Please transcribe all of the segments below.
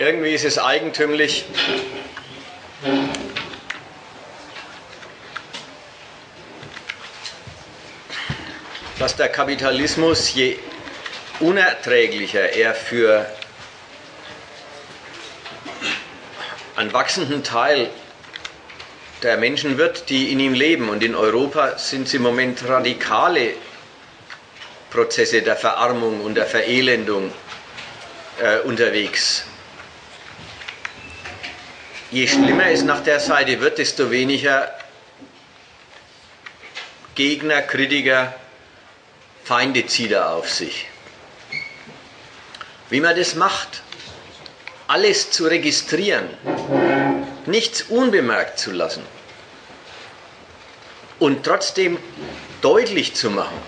Irgendwie ist es eigentümlich, dass der Kapitalismus, je unerträglicher er für einen wachsenden Teil der Menschen wird, die in ihm leben. Und in Europa sind es im Moment radikale Prozesse der Verarmung und der Verelendung äh, unterwegs. Je schlimmer es nach der Seite wird, desto weniger Gegner, Kritiker, Feinde zieht er auf sich. Wie man das macht, alles zu registrieren, nichts unbemerkt zu lassen und trotzdem deutlich zu machen,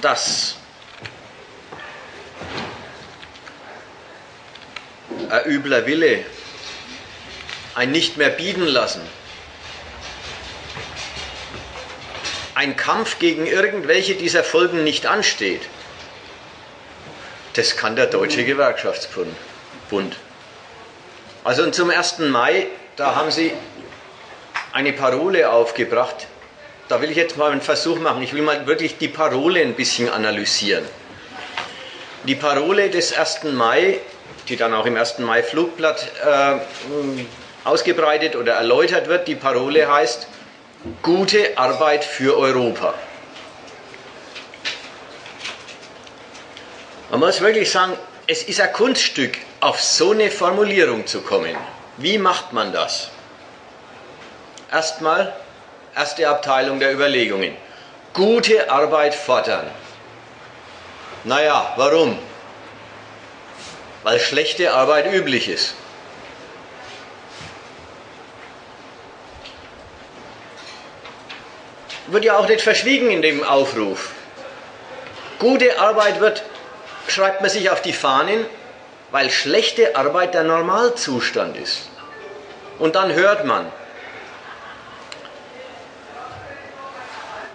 dass ein übler Wille, ein nicht mehr bieten lassen, ein Kampf gegen irgendwelche dieser Folgen nicht ansteht, das kann der Deutsche Gewerkschaftsbund. Also zum 1. Mai, da haben Sie eine Parole aufgebracht. Da will ich jetzt mal einen Versuch machen. Ich will mal wirklich die Parole ein bisschen analysieren. Die Parole des 1. Mai, die dann auch im 1. Mai Flugblatt äh, ausgebreitet oder erläutert wird, die Parole heißt, gute Arbeit für Europa. Man muss wirklich sagen, es ist ein Kunststück, auf so eine Formulierung zu kommen. Wie macht man das? Erstmal, erste Abteilung der Überlegungen. Gute Arbeit fordern. Naja, warum? Weil schlechte Arbeit üblich ist. wird ja auch nicht verschwiegen in dem Aufruf. Gute Arbeit wird, schreibt man sich auf die Fahnen, weil schlechte Arbeit der Normalzustand ist. Und dann hört man,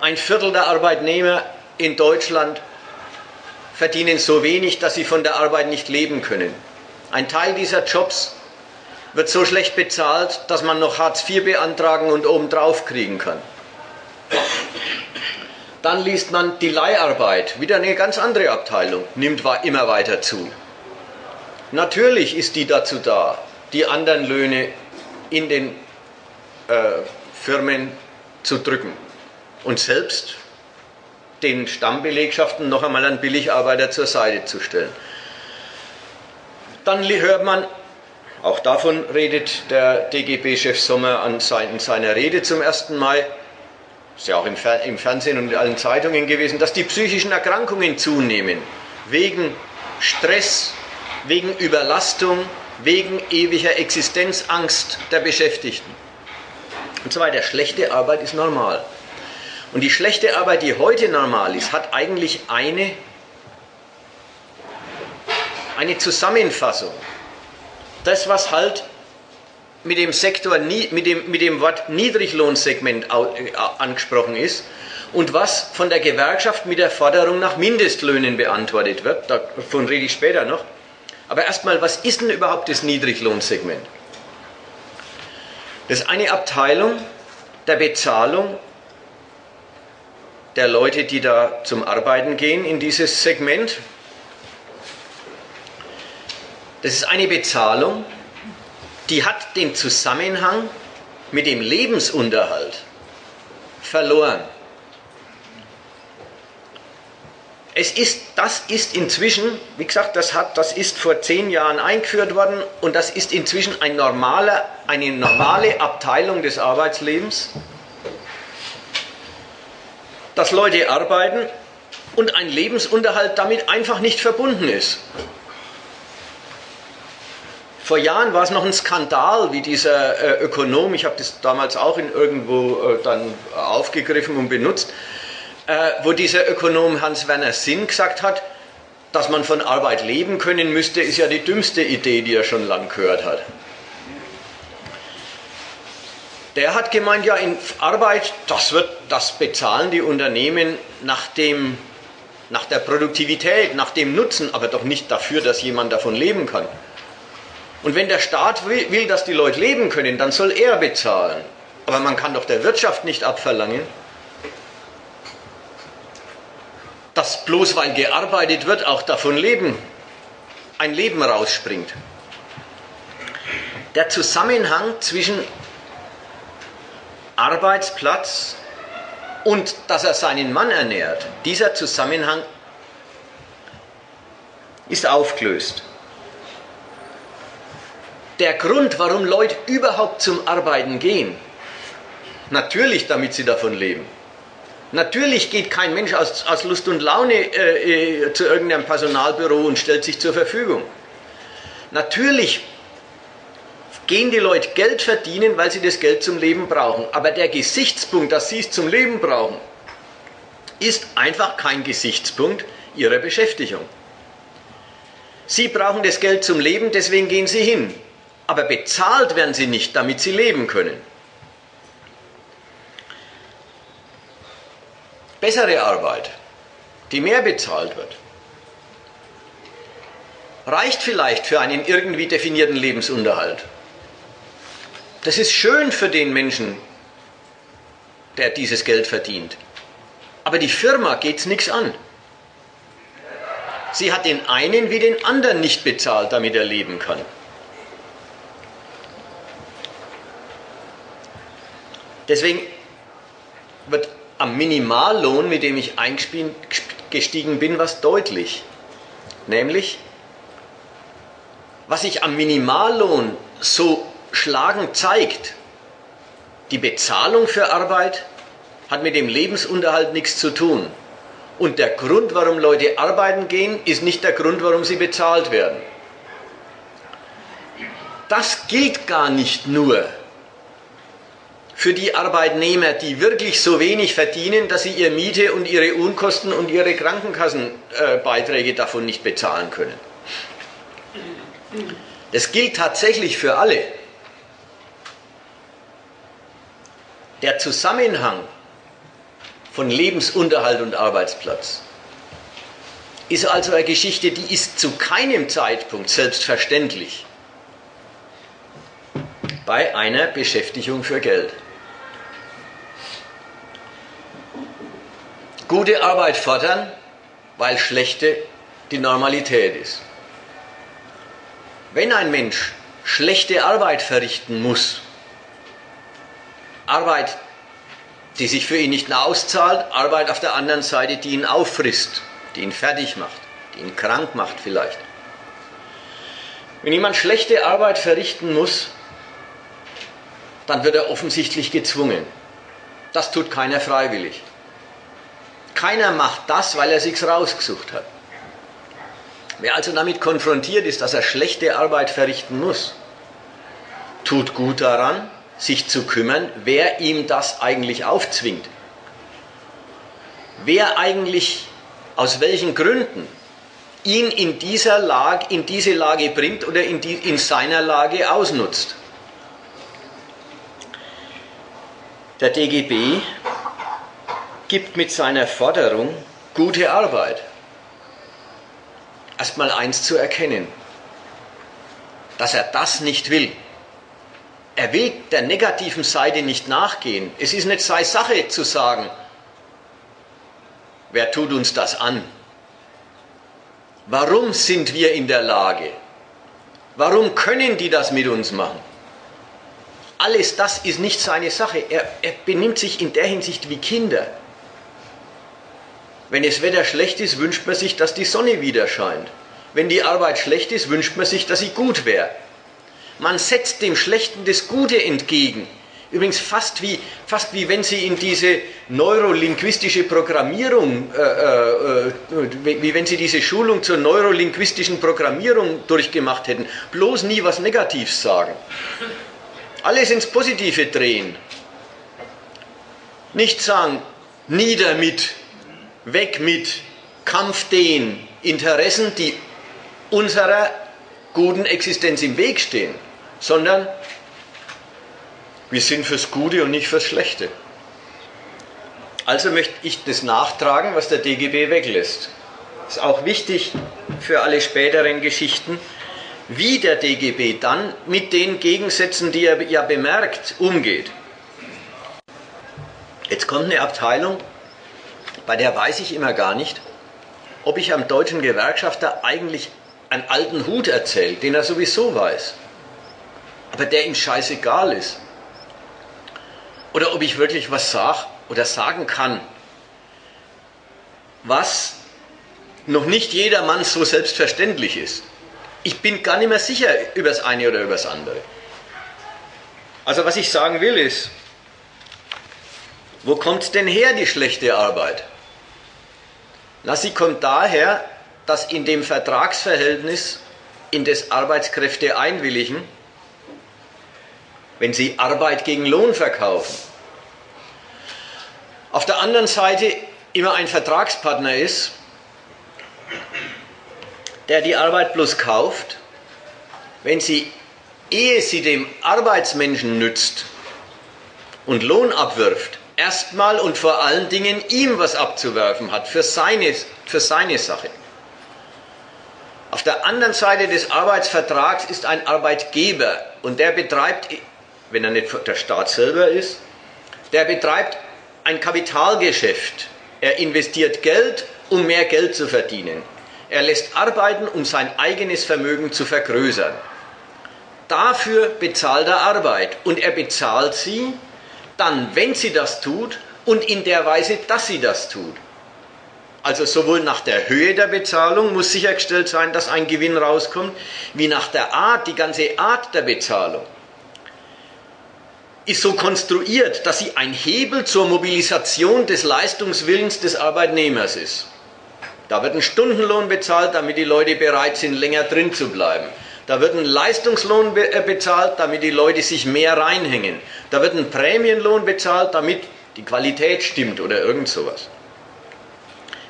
ein Viertel der Arbeitnehmer in Deutschland verdienen so wenig, dass sie von der Arbeit nicht leben können. Ein Teil dieser Jobs wird so schlecht bezahlt, dass man noch Hartz IV beantragen und obendrauf kriegen kann. Dann liest man die Leiharbeit, wieder eine ganz andere Abteilung, nimmt immer weiter zu. Natürlich ist die dazu da, die anderen Löhne in den äh, Firmen zu drücken und selbst den Stammbelegschaften noch einmal einen Billigarbeiter zur Seite zu stellen. Dann hört man, auch davon redet der DGB-Chef Sommer an in seiner Rede zum 1. Mai, ist ja auch im, im Fernsehen und in allen Zeitungen gewesen, dass die psychischen Erkrankungen zunehmen. Wegen Stress, wegen Überlastung, wegen ewiger Existenzangst der Beschäftigten. Und so weiter. Schlechte Arbeit ist normal. Und die schlechte Arbeit, die heute normal ist, hat eigentlich eine, eine Zusammenfassung. Das, was halt mit dem Sektor, mit dem, mit dem Wort Niedriglohnsegment äh, angesprochen ist und was von der Gewerkschaft mit der Forderung nach Mindestlöhnen beantwortet wird. Davon rede ich später noch. Aber erstmal, was ist denn überhaupt das Niedriglohnsegment? Das ist eine Abteilung der Bezahlung der Leute, die da zum Arbeiten gehen in dieses Segment. Das ist eine Bezahlung, die hat den Zusammenhang mit dem Lebensunterhalt verloren. Es ist, das ist inzwischen, wie gesagt, das, hat, das ist vor zehn Jahren eingeführt worden und das ist inzwischen ein normaler, eine normale Abteilung des Arbeitslebens, dass Leute arbeiten und ein Lebensunterhalt damit einfach nicht verbunden ist. Vor Jahren war es noch ein Skandal, wie dieser äh, Ökonom, ich habe das damals auch in irgendwo äh, dann aufgegriffen und benutzt, äh, wo dieser Ökonom Hans-Werner Sinn gesagt hat, dass man von Arbeit leben können müsste, ist ja die dümmste Idee, die er schon lang gehört hat. Der hat gemeint, ja, in Arbeit, das, wird, das bezahlen die Unternehmen nach dem nach der Produktivität, nach dem Nutzen, aber doch nicht dafür, dass jemand davon leben kann. Und wenn der Staat will, will, dass die Leute leben können, dann soll er bezahlen. Aber man kann doch der Wirtschaft nicht abverlangen, dass bloß weil gearbeitet wird, auch davon leben, ein Leben rausspringt. Der Zusammenhang zwischen Arbeitsplatz und dass er seinen Mann ernährt, dieser Zusammenhang ist aufgelöst. Der Grund, warum Leute überhaupt zum Arbeiten gehen, natürlich damit sie davon leben. Natürlich geht kein Mensch aus, aus Lust und Laune äh, äh, zu irgendeinem Personalbüro und stellt sich zur Verfügung. Natürlich gehen die Leute Geld verdienen, weil sie das Geld zum Leben brauchen. Aber der Gesichtspunkt, dass sie es zum Leben brauchen, ist einfach kein Gesichtspunkt ihrer Beschäftigung. Sie brauchen das Geld zum Leben, deswegen gehen sie hin. Aber bezahlt werden sie nicht, damit sie leben können. Bessere Arbeit, die mehr bezahlt wird, reicht vielleicht für einen irgendwie definierten Lebensunterhalt. Das ist schön für den Menschen, der dieses Geld verdient. Aber die Firma geht es nichts an. Sie hat den einen wie den anderen nicht bezahlt, damit er leben kann. Deswegen wird am Minimallohn, mit dem ich eingestiegen bin, was deutlich. Nämlich, was sich am Minimallohn so schlagend zeigt, die Bezahlung für Arbeit hat mit dem Lebensunterhalt nichts zu tun. Und der Grund, warum Leute arbeiten gehen, ist nicht der Grund, warum sie bezahlt werden. Das gilt gar nicht nur für die Arbeitnehmer, die wirklich so wenig verdienen, dass sie ihre Miete und ihre Unkosten und ihre Krankenkassenbeiträge davon nicht bezahlen können. Das gilt tatsächlich für alle. Der Zusammenhang von Lebensunterhalt und Arbeitsplatz ist also eine Geschichte, die ist zu keinem Zeitpunkt selbstverständlich bei einer Beschäftigung für Geld. Gute Arbeit fordern, weil schlechte die Normalität ist. Wenn ein Mensch schlechte Arbeit verrichten muss, Arbeit, die sich für ihn nicht auszahlt, Arbeit auf der anderen Seite, die ihn auffrisst, die ihn fertig macht, die ihn krank macht vielleicht. Wenn jemand schlechte Arbeit verrichten muss, dann wird er offensichtlich gezwungen. Das tut keiner freiwillig. Keiner macht das, weil er sich's rausgesucht hat. Wer also damit konfrontiert ist, dass er schlechte Arbeit verrichten muss, tut gut daran, sich zu kümmern, wer ihm das eigentlich aufzwingt. Wer eigentlich aus welchen Gründen ihn in dieser Lage, in diese Lage bringt oder in, die, in seiner Lage ausnutzt. Der DGB gibt mit seiner Forderung gute Arbeit. Erstmal eins zu erkennen, dass er das nicht will. Er will der negativen Seite nicht nachgehen. Es ist nicht seine Sache zu sagen, wer tut uns das an? Warum sind wir in der Lage? Warum können die das mit uns machen? Alles das ist nicht seine Sache. Er, er benimmt sich in der Hinsicht wie Kinder. Wenn das Wetter schlecht ist, wünscht man sich, dass die Sonne wieder scheint. Wenn die Arbeit schlecht ist, wünscht man sich, dass sie gut wäre. Man setzt dem Schlechten das Gute entgegen. Übrigens fast wie, fast wie wenn Sie in diese neurolinguistische Programmierung, äh, äh, äh, wie wenn Sie diese Schulung zur neurolinguistischen Programmierung durchgemacht hätten, bloß nie was Negatives sagen. Alles ins Positive drehen. Nicht sagen, nieder mit, weg mit, Kampf den Interessen, die unserer guten Existenz im Weg stehen sondern wir sind fürs Gute und nicht fürs Schlechte. Also möchte ich das nachtragen, was der DGB weglässt. ist auch wichtig für alle späteren Geschichten, wie der DGB dann mit den Gegensätzen, die er ja bemerkt, umgeht. Jetzt kommt eine Abteilung, bei der weiß ich immer gar nicht, ob ich am deutschen Gewerkschafter eigentlich einen alten Hut erzählt, den er sowieso weiß, aber der ihm scheißegal ist. Oder ob ich wirklich was sage oder sagen kann, was noch nicht jedermann so selbstverständlich ist. Ich bin gar nicht mehr sicher über das eine oder über das andere. Also was ich sagen will ist, wo kommt denn her die schlechte Arbeit? Na, sie kommt daher, dass in dem Vertragsverhältnis, in das Arbeitskräfte einwilligen, wenn sie Arbeit gegen Lohn verkaufen, auf der anderen Seite immer ein Vertragspartner ist, der die Arbeit bloß kauft, wenn sie, ehe sie dem Arbeitsmenschen nützt und Lohn abwirft, erstmal und vor allen Dingen ihm was abzuwerfen hat für seine, für seine Sache. Auf der anderen Seite des Arbeitsvertrags ist ein Arbeitgeber und der betreibt, wenn er nicht der Staat selber ist, der betreibt ein Kapitalgeschäft. Er investiert Geld, um mehr Geld zu verdienen. Er lässt arbeiten, um sein eigenes Vermögen zu vergrößern. Dafür bezahlt er Arbeit und er bezahlt sie dann, wenn sie das tut und in der Weise, dass sie das tut. Also sowohl nach der Höhe der Bezahlung muss sichergestellt sein, dass ein Gewinn rauskommt, wie nach der Art, die ganze Art der Bezahlung ist so konstruiert, dass sie ein Hebel zur Mobilisation des Leistungswillens des Arbeitnehmers ist. Da wird ein Stundenlohn bezahlt, damit die Leute bereit sind, länger drin zu bleiben. Da wird ein Leistungslohn äh, bezahlt, damit die Leute sich mehr reinhängen. Da wird ein Prämienlohn bezahlt, damit die Qualität stimmt oder irgend sowas.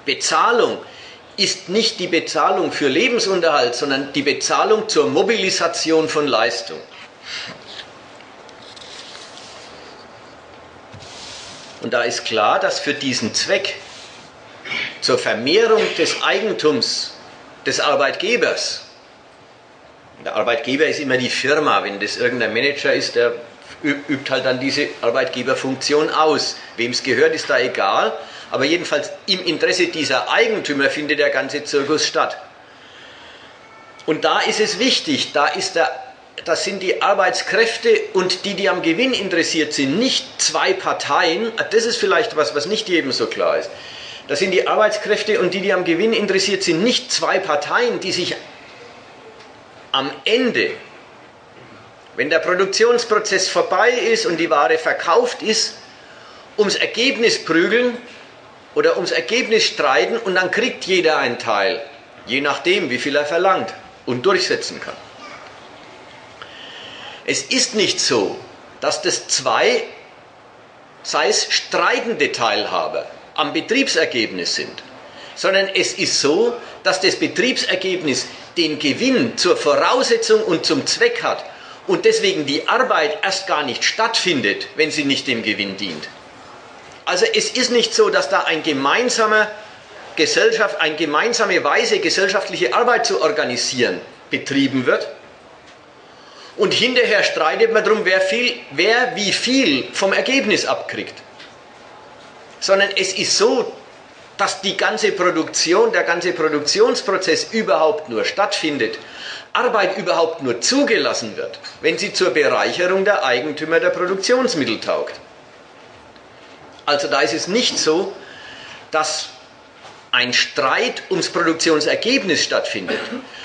Bezahlung ist nicht die Bezahlung für Lebensunterhalt, sondern die Bezahlung zur Mobilisation von Leistung. Und da ist klar, dass für diesen Zweck zur Vermehrung des Eigentums des Arbeitgebers, der Arbeitgeber ist immer die Firma, wenn das irgendein Manager ist, der übt halt dann diese Arbeitgeberfunktion aus. Wem es gehört, ist da egal, aber jedenfalls im Interesse dieser Eigentümer findet der ganze Zirkus statt. Und da ist es wichtig, da ist der das sind die Arbeitskräfte und die, die am Gewinn interessiert sind, nicht zwei Parteien. Das ist vielleicht was, was nicht jedem so klar ist. Das sind die Arbeitskräfte und die, die am Gewinn interessiert sind, nicht zwei Parteien, die sich am Ende, wenn der Produktionsprozess vorbei ist und die Ware verkauft ist, ums Ergebnis prügeln oder ums Ergebnis streiten und dann kriegt jeder einen Teil, je nachdem, wie viel er verlangt und durchsetzen kann. Es ist nicht so, dass das zwei, sei es streitende Teilhaber, am Betriebsergebnis sind, sondern es ist so, dass das Betriebsergebnis den Gewinn zur Voraussetzung und zum Zweck hat und deswegen die Arbeit erst gar nicht stattfindet, wenn sie nicht dem Gewinn dient. Also es ist nicht so, dass da ein gemeinsamer Gesellschaft, eine gemeinsame Weise, gesellschaftliche Arbeit zu organisieren, betrieben wird, und hinterher streitet man darum, wer, viel, wer wie viel vom Ergebnis abkriegt. Sondern es ist so, dass die ganze Produktion, der ganze Produktionsprozess überhaupt nur stattfindet, Arbeit überhaupt nur zugelassen wird, wenn sie zur Bereicherung der Eigentümer der Produktionsmittel taugt. Also da ist es nicht so, dass ein Streit ums Produktionsergebnis stattfindet,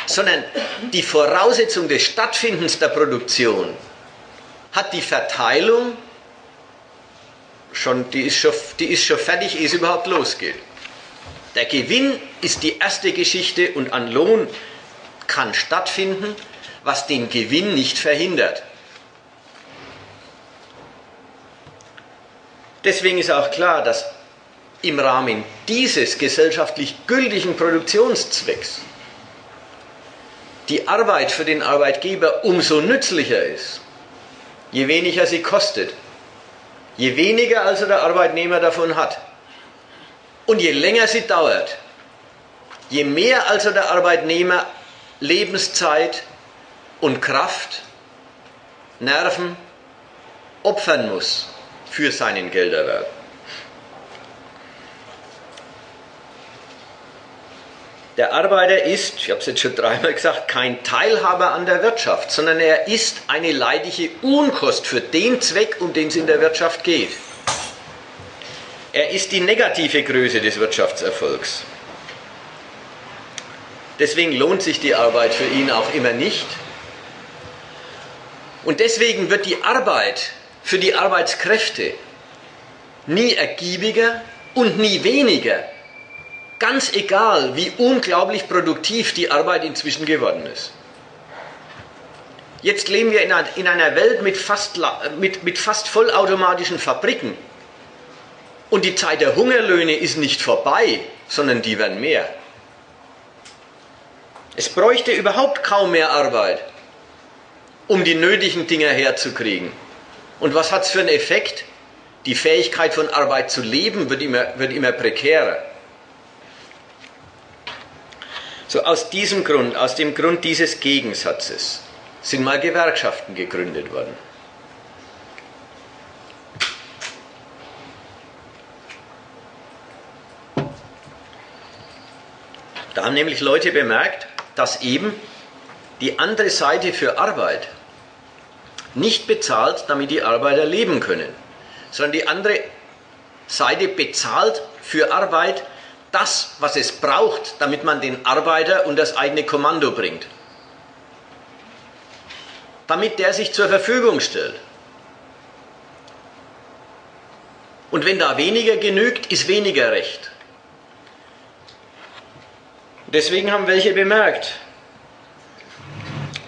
sondern die Voraussetzung des Stattfindens der Produktion hat die Verteilung schon, die ist schon, die ist schon fertig, ehe es überhaupt losgeht. Der Gewinn ist die erste Geschichte und an Lohn kann stattfinden, was den Gewinn nicht verhindert. Deswegen ist auch klar, dass im Rahmen dieses gesellschaftlich gültigen Produktionszwecks die Arbeit für den Arbeitgeber umso nützlicher ist, je weniger sie kostet, je weniger also der Arbeitnehmer davon hat und je länger sie dauert, Je mehr also der Arbeitnehmer Lebenszeit und Kraft, Nerven opfern muss für seinen Gelderwerb. Der Arbeiter ist, ich habe es jetzt schon dreimal gesagt, kein Teilhaber an der Wirtschaft, sondern er ist eine leidige Unkost für den Zweck, um den es in der Wirtschaft geht. Er ist die negative Größe des Wirtschaftserfolgs. Deswegen lohnt sich die Arbeit für ihn auch immer nicht. Und deswegen wird die Arbeit für die Arbeitskräfte nie ergiebiger und nie weniger, Ganz egal, wie unglaublich produktiv die Arbeit inzwischen geworden ist. Jetzt leben wir in einer Welt mit fast, mit, mit fast vollautomatischen Fabriken. Und die Zeit der Hungerlöhne ist nicht vorbei, sondern die werden mehr. Es bräuchte überhaupt kaum mehr Arbeit, um die nötigen Dinge herzukriegen. Und was hat es für einen Effekt? Die Fähigkeit von Arbeit zu leben wird immer, wird immer prekärer. So aus diesem Grund, aus dem Grund dieses Gegensatzes, sind mal Gewerkschaften gegründet worden. Da haben nämlich Leute bemerkt, dass eben die andere Seite für Arbeit nicht bezahlt, damit die Arbeiter leben können, sondern die andere Seite bezahlt für Arbeit, das, was es braucht, damit man den Arbeiter und das eigene Kommando bringt. Damit der sich zur Verfügung stellt. Und wenn da weniger genügt, ist weniger Recht. Deswegen haben welche bemerkt,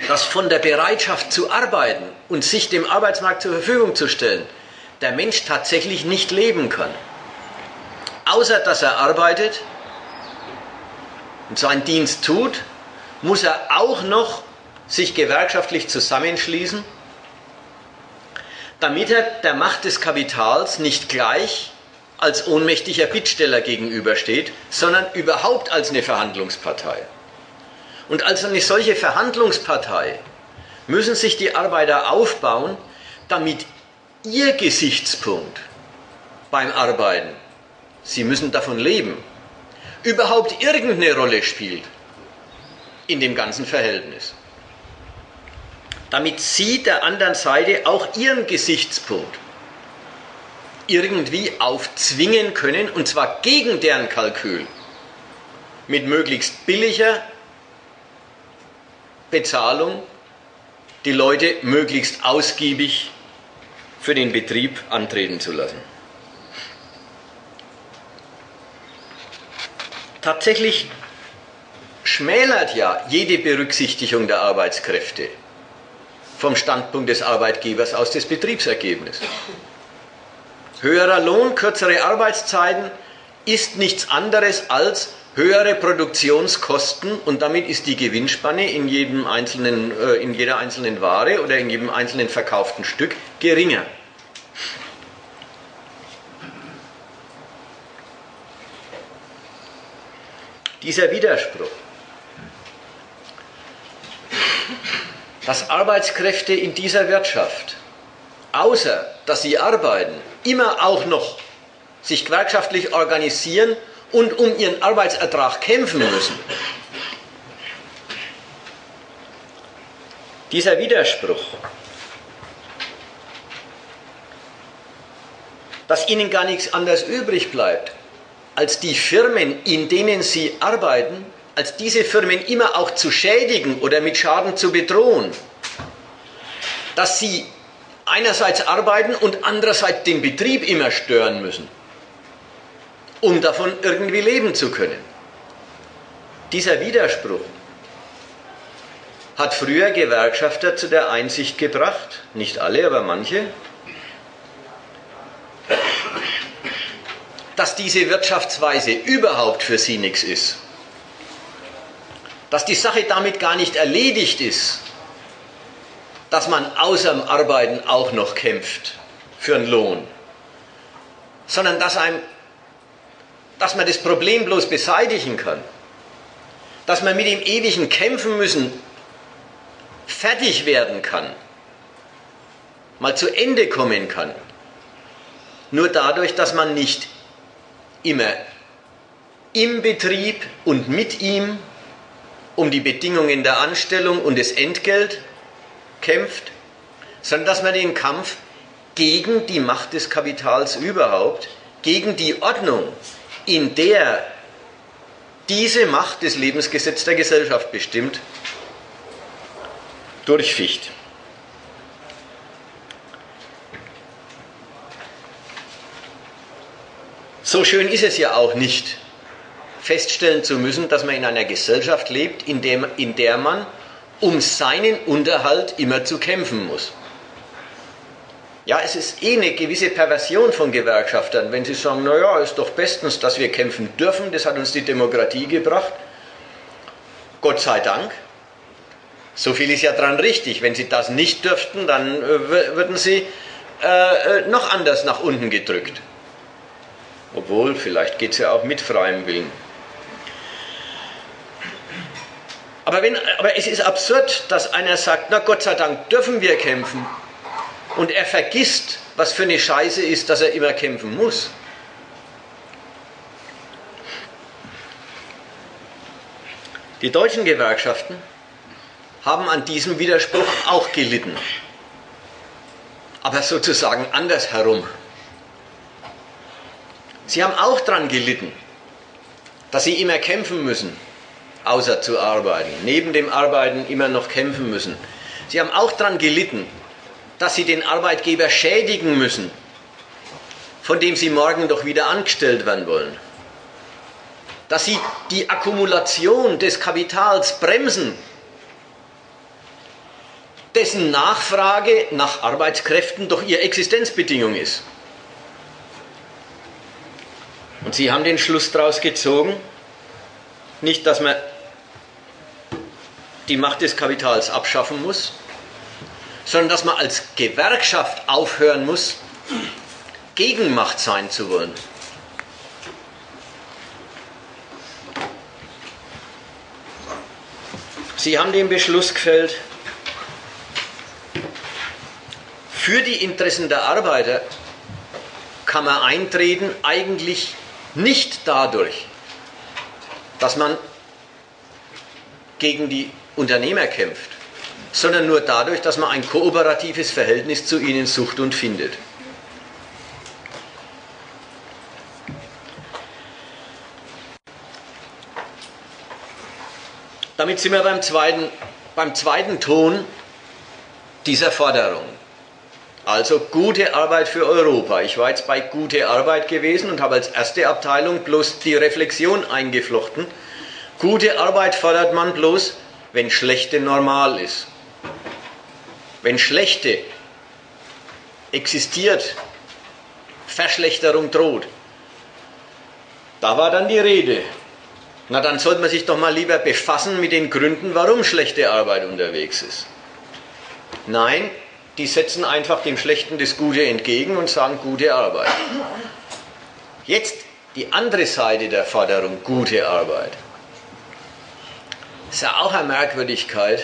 dass von der Bereitschaft zu arbeiten und sich dem Arbeitsmarkt zur Verfügung zu stellen, der Mensch tatsächlich nicht leben kann außer dass er arbeitet und seinen Dienst tut, muss er auch noch sich gewerkschaftlich zusammenschließen, damit er der Macht des Kapitals nicht gleich als ohnmächtiger Bittsteller gegenübersteht, sondern überhaupt als eine Verhandlungspartei. Und als eine solche Verhandlungspartei müssen sich die Arbeiter aufbauen, damit ihr Gesichtspunkt beim Arbeiten Sie müssen davon leben, überhaupt irgendeine Rolle spielt in dem ganzen Verhältnis. Damit Sie der anderen Seite auch Ihren Gesichtspunkt irgendwie aufzwingen können, und zwar gegen deren Kalkül, mit möglichst billiger Bezahlung die Leute möglichst ausgiebig für den Betrieb antreten zu lassen. Tatsächlich schmälert ja jede Berücksichtigung der Arbeitskräfte vom Standpunkt des Arbeitgebers aus das Betriebsergebnis. Höherer Lohn, kürzere Arbeitszeiten ist nichts anderes als höhere Produktionskosten und damit ist die Gewinnspanne in, jedem einzelnen, äh, in jeder einzelnen Ware oder in jedem einzelnen verkauften Stück geringer. Dieser Widerspruch, dass Arbeitskräfte in dieser Wirtschaft, außer dass sie arbeiten, immer auch noch sich gewerkschaftlich organisieren und um ihren Arbeitsertrag kämpfen müssen. Dieser Widerspruch, dass ihnen gar nichts anderes übrig bleibt, als die Firmen, in denen sie arbeiten, als diese Firmen immer auch zu schädigen oder mit Schaden zu bedrohen. Dass sie einerseits arbeiten und andererseits den Betrieb immer stören müssen, um davon irgendwie leben zu können. Dieser Widerspruch hat früher Gewerkschafter zu der Einsicht gebracht, nicht alle, aber manche, dass diese Wirtschaftsweise überhaupt für sie nichts ist. Dass die Sache damit gar nicht erledigt ist, dass man außer dem Arbeiten auch noch kämpft für einen Lohn, sondern dass, einem, dass man das Problem bloß beseitigen kann, dass man mit dem ewigen Kämpfen müssen fertig werden kann, mal zu Ende kommen kann, nur dadurch, dass man nicht immer im Betrieb und mit ihm um die Bedingungen der Anstellung und das Entgelt kämpft, sondern dass man den Kampf gegen die Macht des Kapitals überhaupt, gegen die Ordnung, in der diese Macht des Lebensgesetzes der Gesellschaft bestimmt, durchficht. So schön ist es ja auch nicht, feststellen zu müssen, dass man in einer Gesellschaft lebt, in, dem, in der man um seinen Unterhalt immer zu kämpfen muss. Ja, es ist eh eine gewisse Perversion von Gewerkschaftern, wenn sie sagen, naja, ist doch bestens, dass wir kämpfen dürfen, das hat uns die Demokratie gebracht. Gott sei Dank. So viel ist ja dran richtig. Wenn sie das nicht dürften, dann äh, würden sie äh, äh, noch anders nach unten gedrückt. Obwohl, vielleicht geht es ja auch mit freiem Willen. Aber, wenn, aber es ist absurd, dass einer sagt, na Gott sei Dank dürfen wir kämpfen. Und er vergisst, was für eine Scheiße ist, dass er immer kämpfen muss. Die deutschen Gewerkschaften haben an diesem Widerspruch auch gelitten. Aber sozusagen andersherum. Sie haben auch daran gelitten, dass sie immer kämpfen müssen, außer zu arbeiten, neben dem Arbeiten immer noch kämpfen müssen. Sie haben auch daran gelitten, dass sie den Arbeitgeber schädigen müssen, von dem sie morgen doch wieder angestellt werden wollen. Dass sie die Akkumulation des Kapitals bremsen, dessen Nachfrage nach Arbeitskräften doch ihre Existenzbedingung ist. Und sie haben den Schluss daraus gezogen, nicht, dass man die Macht des Kapitals abschaffen muss, sondern dass man als Gewerkschaft aufhören muss, Gegenmacht sein zu wollen. Sie haben den Beschluss gefällt, für die Interessen der Arbeiter kann man eintreten, eigentlich nicht dadurch, dass man gegen die Unternehmer kämpft, sondern nur dadurch, dass man ein kooperatives Verhältnis zu ihnen sucht und findet. Damit sind wir beim zweiten, beim zweiten Ton dieser Forderung. Also gute Arbeit für Europa. Ich war jetzt bei gute Arbeit gewesen und habe als erste Abteilung bloß die Reflexion eingeflochten. Gute Arbeit fordert man bloß, wenn schlechte normal ist. Wenn schlechte existiert, Verschlechterung droht. Da war dann die Rede. Na, dann sollte man sich doch mal lieber befassen mit den Gründen, warum schlechte Arbeit unterwegs ist. Nein, die setzen einfach dem Schlechten das Gute entgegen und sagen gute Arbeit. Jetzt die andere Seite der Forderung, gute Arbeit. Ist ja auch eine Merkwürdigkeit.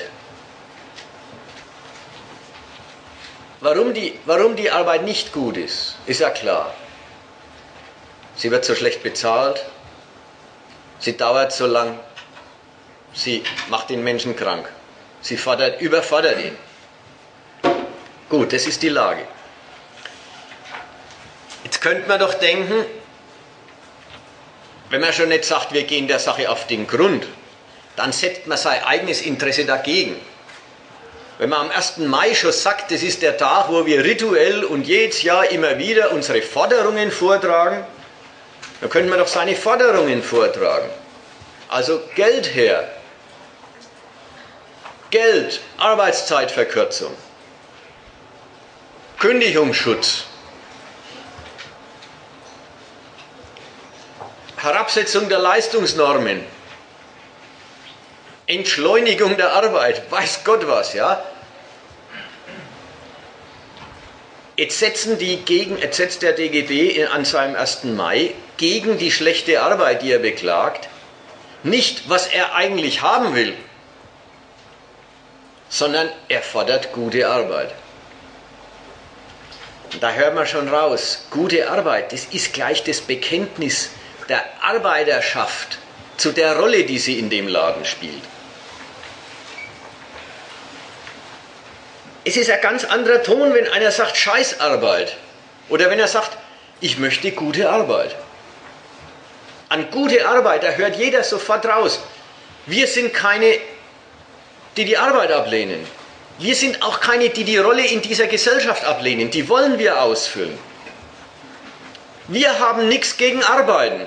Warum die, warum die Arbeit nicht gut ist, ist ja klar. Sie wird so schlecht bezahlt, sie dauert so lang, sie macht den Menschen krank, sie fordert, überfordert ihn. Gut, das ist die Lage. Jetzt könnte man doch denken, wenn man schon nicht sagt, wir gehen der Sache auf den Grund, dann setzt man sein eigenes Interesse dagegen. Wenn man am 1. Mai schon sagt, das ist der Tag, wo wir rituell und jedes Jahr immer wieder unsere Forderungen vortragen, dann könnte man doch seine Forderungen vortragen. Also Geld her. Geld, Arbeitszeitverkürzung, Kündigungsschutz, Herabsetzung der Leistungsnormen, Entschleunigung der Arbeit, weiß Gott was, ja. Jetzt setzen die gegen, jetzt setzt der DGB an seinem 1. Mai gegen die schlechte Arbeit, die er beklagt, nicht, was er eigentlich haben will, sondern er fordert gute Arbeit. Da hört man schon raus, gute Arbeit, das ist gleich das Bekenntnis der Arbeiterschaft zu der Rolle, die sie in dem Laden spielt. Es ist ein ganz anderer Ton, wenn einer sagt Scheißarbeit oder wenn er sagt, ich möchte gute Arbeit. An gute Arbeit, da hört jeder sofort raus. Wir sind keine, die die Arbeit ablehnen. Wir sind auch keine, die die Rolle in dieser Gesellschaft ablehnen. Die wollen wir ausfüllen. Wir haben nichts gegen Arbeiten.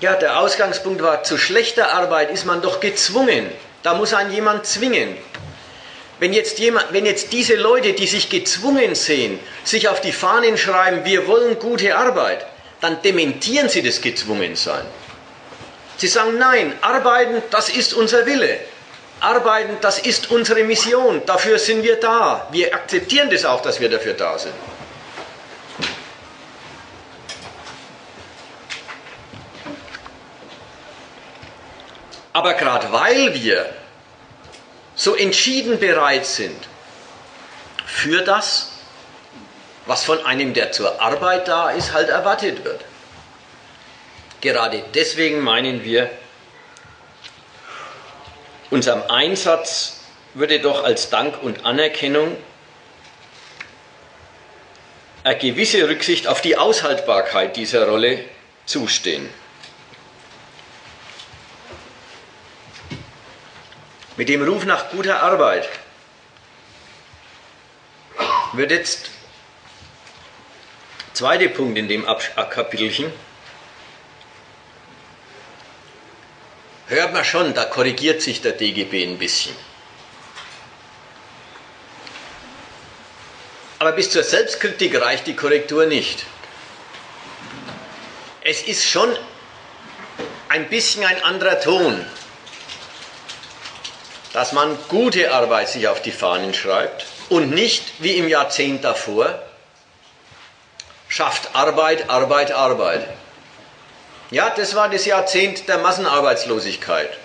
Ja, der Ausgangspunkt war, zu schlechter Arbeit ist man doch gezwungen. Da muss ein jemand zwingen. Wenn jetzt, jemand, wenn jetzt diese Leute, die sich gezwungen sehen, sich auf die Fahnen schreiben, wir wollen gute Arbeit, dann dementieren sie das Gezwungensein. Sie sagen, nein, arbeiten, das ist unser Wille. Arbeiten, das ist unsere Mission. Dafür sind wir da. Wir akzeptieren das auch, dass wir dafür da sind. Aber gerade weil wir so entschieden bereit sind für das, was von einem, der zur Arbeit da ist, halt erwartet wird. Gerade deswegen meinen wir, unserem Einsatz würde doch als Dank und Anerkennung eine gewisse Rücksicht auf die Aushaltbarkeit dieser Rolle zustehen. mit dem Ruf nach guter Arbeit wird jetzt zweiter Punkt in dem Kapitelchen. Hört man schon, da korrigiert sich der DGB ein bisschen. Aber bis zur Selbstkritik reicht die Korrektur nicht. Es ist schon ein bisschen ein anderer Ton dass man gute Arbeit sich auf die Fahnen schreibt und nicht wie im Jahrzehnt davor schafft Arbeit, Arbeit, Arbeit. Ja, das war das Jahrzehnt der Massenarbeitslosigkeit.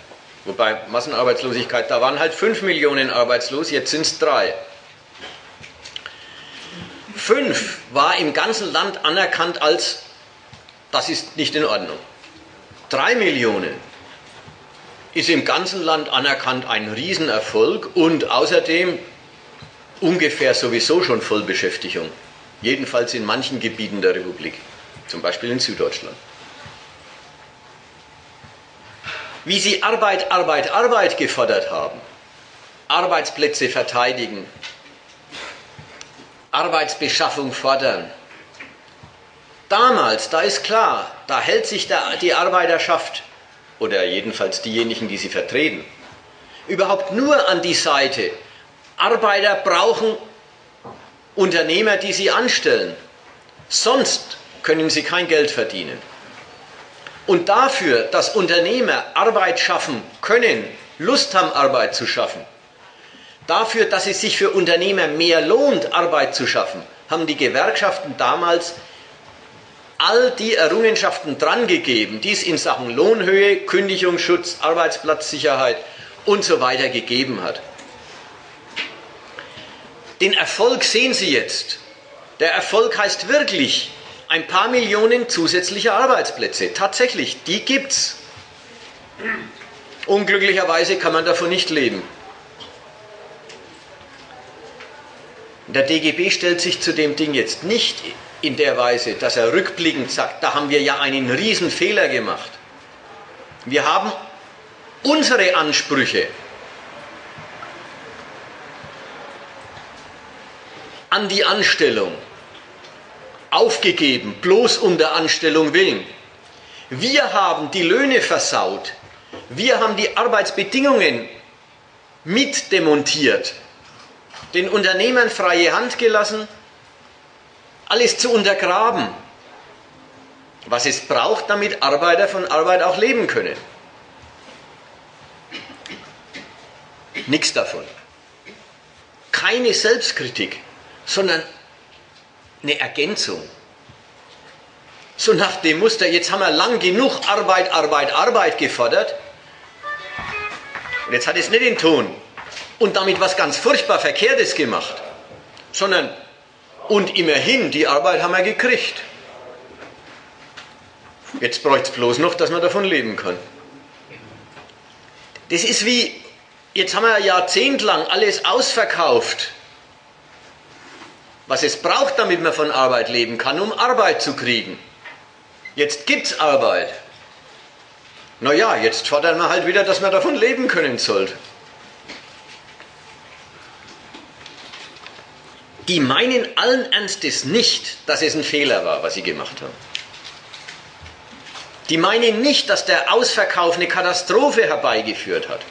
Wobei Massenarbeitslosigkeit, da waren halt 5 Millionen arbeitslos, jetzt sind es 3. 5 war im ganzen Land anerkannt als, das ist nicht in Ordnung. 3 Millionen ist im ganzen Land anerkannt ein Riesenerfolg und außerdem ungefähr sowieso schon Vollbeschäftigung. Jedenfalls in manchen Gebieten der Republik, zum Beispiel in Süddeutschland. Wie sie Arbeit, Arbeit, Arbeit gefordert haben, Arbeitsplätze verteidigen, Arbeitsbeschaffung fordern. Damals, da ist klar, da hält sich der, die Arbeiterschaft oder jedenfalls diejenigen, die sie vertreten, überhaupt nur an die Seite. Arbeiter brauchen Unternehmer, die sie anstellen. Sonst können sie kein Geld verdienen. Und dafür, dass Unternehmer Arbeit schaffen können, Lust haben, Arbeit zu schaffen, dafür, dass es sich für Unternehmer mehr lohnt, Arbeit zu schaffen, haben die Gewerkschaften damals all die Errungenschaften drangegeben, die es in Sachen Lohnhöhe, Kündigungsschutz, Arbeitsplatzsicherheit und so weiter gegeben hat. Den Erfolg sehen Sie jetzt. Der Erfolg heißt wirklich ein paar Millionen zusätzliche Arbeitsplätze. Tatsächlich, die gibt's. Unglücklicherweise kann man davon nicht leben. Der DGB stellt sich zu dem Ding jetzt nicht in der Weise, dass er rückblickend sagt, da haben wir ja einen riesen Fehler gemacht. Wir haben unsere Ansprüche an die Anstellung aufgegeben, bloß um der Anstellung willen. Wir haben die Löhne versaut. Wir haben die Arbeitsbedingungen mit demontiert, den Unternehmern freie Hand gelassen alles zu untergraben, was es braucht, damit Arbeiter von Arbeit auch leben können. Nichts davon. Keine Selbstkritik, sondern eine Ergänzung. So nach dem Muster, jetzt haben wir lang genug Arbeit, Arbeit, Arbeit gefordert. Und jetzt hat es nicht den Ton und damit was ganz furchtbar Verkehrtes gemacht, sondern und immerhin, die Arbeit haben wir gekriegt. Jetzt bräuchte es bloß noch, dass man davon leben kann. Das ist wie, jetzt haben wir jahrzehntelang alles ausverkauft, was es braucht, damit man von Arbeit leben kann, um Arbeit zu kriegen. Jetzt gibt es Arbeit. Naja, jetzt fordern wir halt wieder, dass man davon leben können soll. Die meinen allen Ernstes nicht, dass es ein Fehler war, was sie gemacht haben. Die meinen nicht, dass der Ausverkauf eine Katastrophe herbeigeführt hat,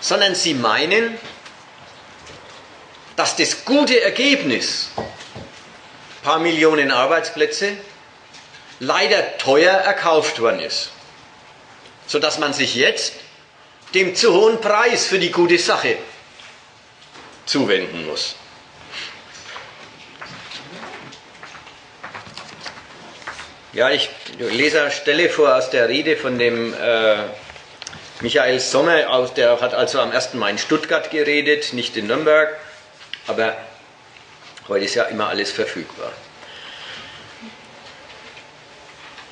sondern sie meinen, dass das gute Ergebnis, ein paar Millionen Arbeitsplätze, leider teuer erkauft worden ist, sodass man sich jetzt dem zu hohen Preis für die gute Sache zuwenden muss. Ja, ich lese eine Stelle vor aus der Rede von dem äh, Michael Sommer, der hat also am 1. Mai in Stuttgart geredet, nicht in Nürnberg, aber heute ist ja immer alles verfügbar.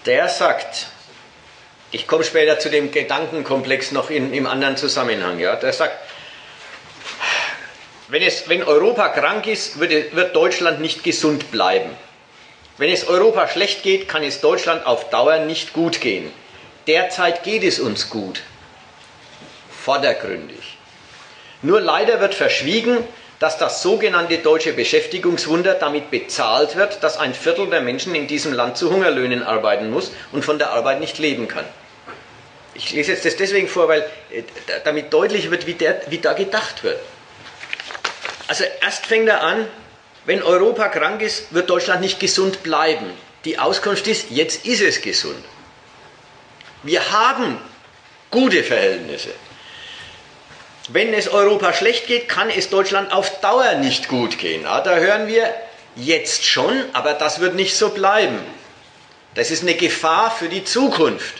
Der sagt, ich komme später zu dem Gedankenkomplex noch in, im anderen Zusammenhang, ja, der sagt, wenn, es, wenn Europa krank ist, wird, wird Deutschland nicht gesund bleiben. Wenn es Europa schlecht geht, kann es Deutschland auf Dauer nicht gut gehen. Derzeit geht es uns gut. Vordergründig. Nur leider wird verschwiegen, dass das sogenannte deutsche Beschäftigungswunder damit bezahlt wird, dass ein Viertel der Menschen in diesem Land zu Hungerlöhnen arbeiten muss und von der Arbeit nicht leben kann. Ich lese jetzt das deswegen vor, weil äh, damit deutlich wird, wie, der, wie da gedacht wird. Also erst fängt er an, wenn Europa krank ist, wird Deutschland nicht gesund bleiben. Die Auskunft ist, jetzt ist es gesund. Wir haben gute Verhältnisse. Wenn es Europa schlecht geht, kann es Deutschland auf Dauer nicht gut gehen. Ja, da hören wir jetzt schon, aber das wird nicht so bleiben. Das ist eine Gefahr für die Zukunft.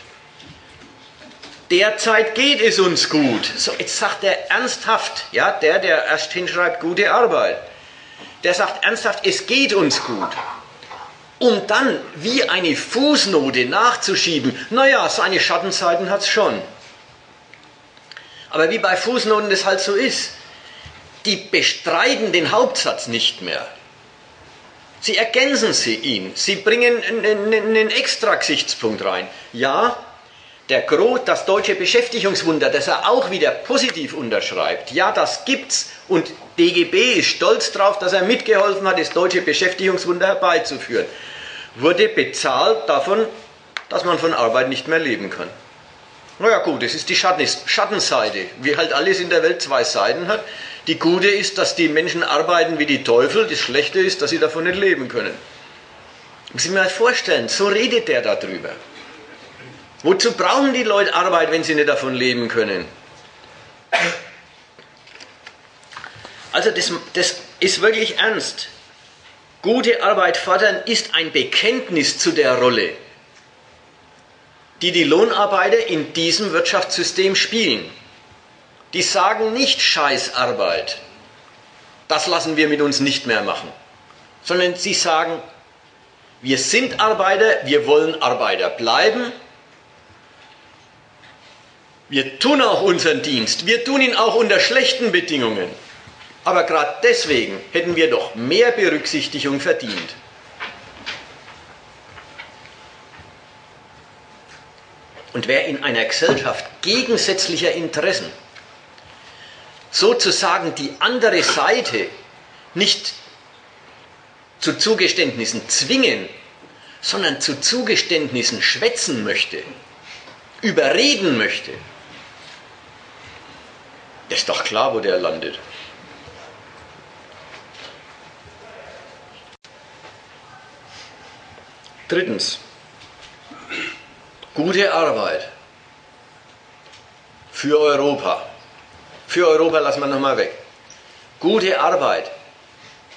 Derzeit geht es uns gut. So, jetzt sagt er ernsthaft, ja, der, der erst hinschreibt, gute Arbeit der sagt ernsthaft, es geht uns gut. Um dann wie eine Fußnote nachzuschieben, naja, seine Schattenseiten hat es schon. Aber wie bei Fußnoten das halt so ist, die bestreiten den Hauptsatz nicht mehr. Sie ergänzen sie ihn, sie bringen einen, extra Gesichtspunkt rein. Ja, der Gro, das deutsche Beschäftigungswunder, das er auch wieder positiv unterschreibt, ja, das gibt's und DGB ist stolz darauf, dass er mitgeholfen hat, das deutsche Beschäftigungswunder herbeizuführen, wurde bezahlt davon, dass man von Arbeit nicht mehr leben kann. Naja gut, das ist die Schattenseite, wie halt alles in der Welt zwei Seiten hat. Die gute ist, dass die Menschen arbeiten wie die Teufel, das schlechte ist, dass sie davon nicht leben können. Muss ich mir mal vorstellen, so redet der darüber. Wozu brauchen die Leute Arbeit, wenn sie nicht davon leben können? Also das, das ist wirklich ernst. Gute Arbeit fordern ist ein Bekenntnis zu der Rolle, die die Lohnarbeiter in diesem Wirtschaftssystem spielen. Die sagen nicht Scheißarbeit, das lassen wir mit uns nicht mehr machen, sondern sie sagen, wir sind Arbeiter, wir wollen Arbeiter bleiben wir tun auch unseren Dienst, wir tun ihn auch unter schlechten Bedingungen. Aber gerade deswegen hätten wir doch mehr Berücksichtigung verdient. Und wer in einer Gesellschaft gegensätzlicher Interessen sozusagen die andere Seite nicht zu Zugeständnissen zwingen, sondern zu Zugeständnissen schwätzen möchte, überreden möchte, ist doch klar, wo der landet. Drittens, gute Arbeit für Europa. Für Europa lassen wir nochmal weg. Gute Arbeit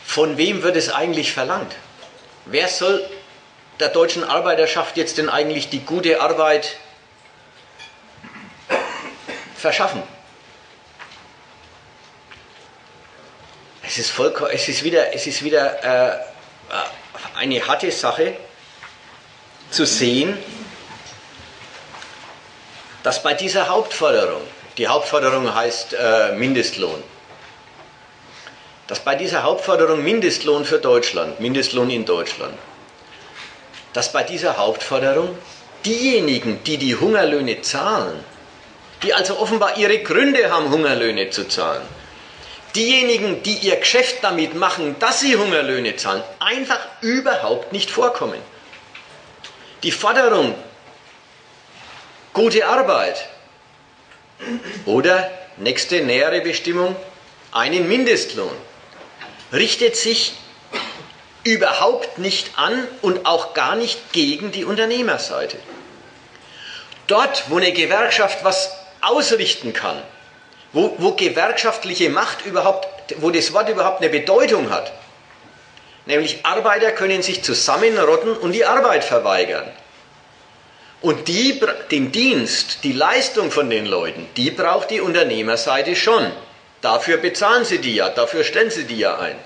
von wem wird es eigentlich verlangt? Wer soll der deutschen Arbeiterschaft jetzt denn eigentlich die gute Arbeit verschaffen? Es ist, vollkommen, es ist wieder, es ist wieder äh, eine harte Sache zu sehen, dass bei dieser Hauptforderung, die Hauptforderung heißt äh, Mindestlohn, dass bei dieser Hauptforderung Mindestlohn für Deutschland, Mindestlohn in Deutschland, dass bei dieser Hauptforderung diejenigen, die die Hungerlöhne zahlen, die also offenbar ihre Gründe haben, Hungerlöhne zu zahlen, diejenigen, die ihr Geschäft damit machen, dass sie Hungerlöhne zahlen, einfach überhaupt nicht vorkommen. Die Forderung, gute Arbeit oder nächste nähere Bestimmung, einen Mindestlohn richtet sich überhaupt nicht an und auch gar nicht gegen die Unternehmerseite. Dort, wo eine Gewerkschaft was ausrichten kann, wo, wo gewerkschaftliche Macht überhaupt, wo das Wort überhaupt eine Bedeutung hat, nämlich Arbeiter können sich zusammenrotten und die Arbeit verweigern. Und die, den Dienst, die Leistung von den Leuten, die braucht die Unternehmerseite schon. Dafür bezahlen sie die ja, dafür stellen sie die ja ein.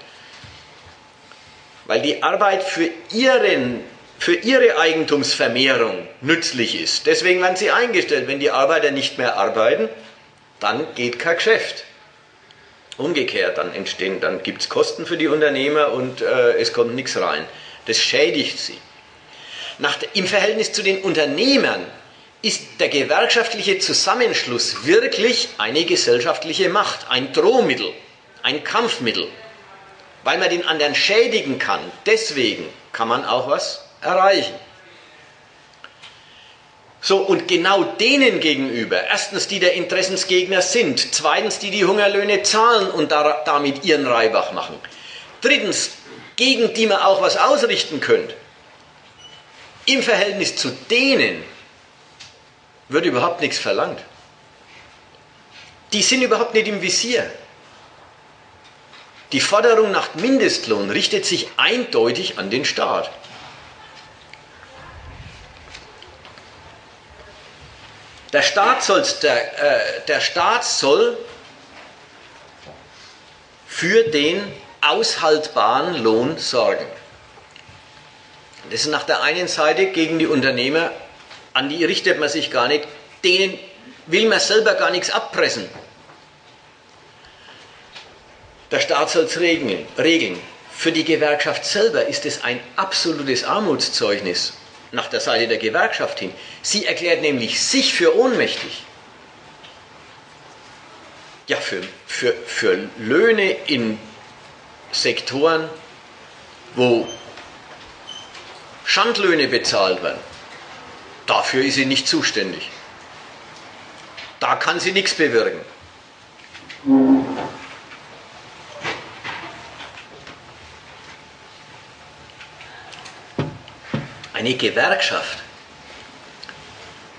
Weil die Arbeit für, ihren, für ihre Eigentumsvermehrung nützlich ist. Deswegen werden sie eingestellt. Wenn die Arbeiter nicht mehr arbeiten, dann geht kein Geschäft. Umgekehrt, dann entstehen, dann gibt es Kosten für die Unternehmer und äh, es kommt nichts rein. Das schädigt sie. Nach, Im Verhältnis zu den Unternehmern ist der gewerkschaftliche Zusammenschluss wirklich eine gesellschaftliche Macht, ein Drohmittel, ein Kampfmittel, weil man den anderen schädigen kann. Deswegen kann man auch was erreichen. So, und genau denen gegenüber, erstens die der Interessensgegner sind, zweitens die die Hungerlöhne zahlen und da, damit ihren Reibach machen, drittens gegen die man auch was ausrichten könnte, im Verhältnis zu denen wird überhaupt nichts verlangt. Die sind überhaupt nicht im Visier. Die Forderung nach Mindestlohn richtet sich eindeutig an den Staat. Der Staat, der, äh, der Staat soll für den aushaltbaren Lohn sorgen. Das ist nach der einen Seite gegen die Unternehmer, an die richtet man sich gar nicht, denen will man selber gar nichts abpressen. Der Staat soll es regeln. Für die Gewerkschaft selber ist es ein absolutes Armutszeugnis nach der Seite der Gewerkschaft hin. Sie erklärt nämlich sich für ohnmächtig. Ja, für, für, für Löhne in Sektoren, wo Schandlöhne bezahlt werden, dafür ist sie nicht zuständig. Da kann sie nichts bewirken. Eine Gewerkschaft,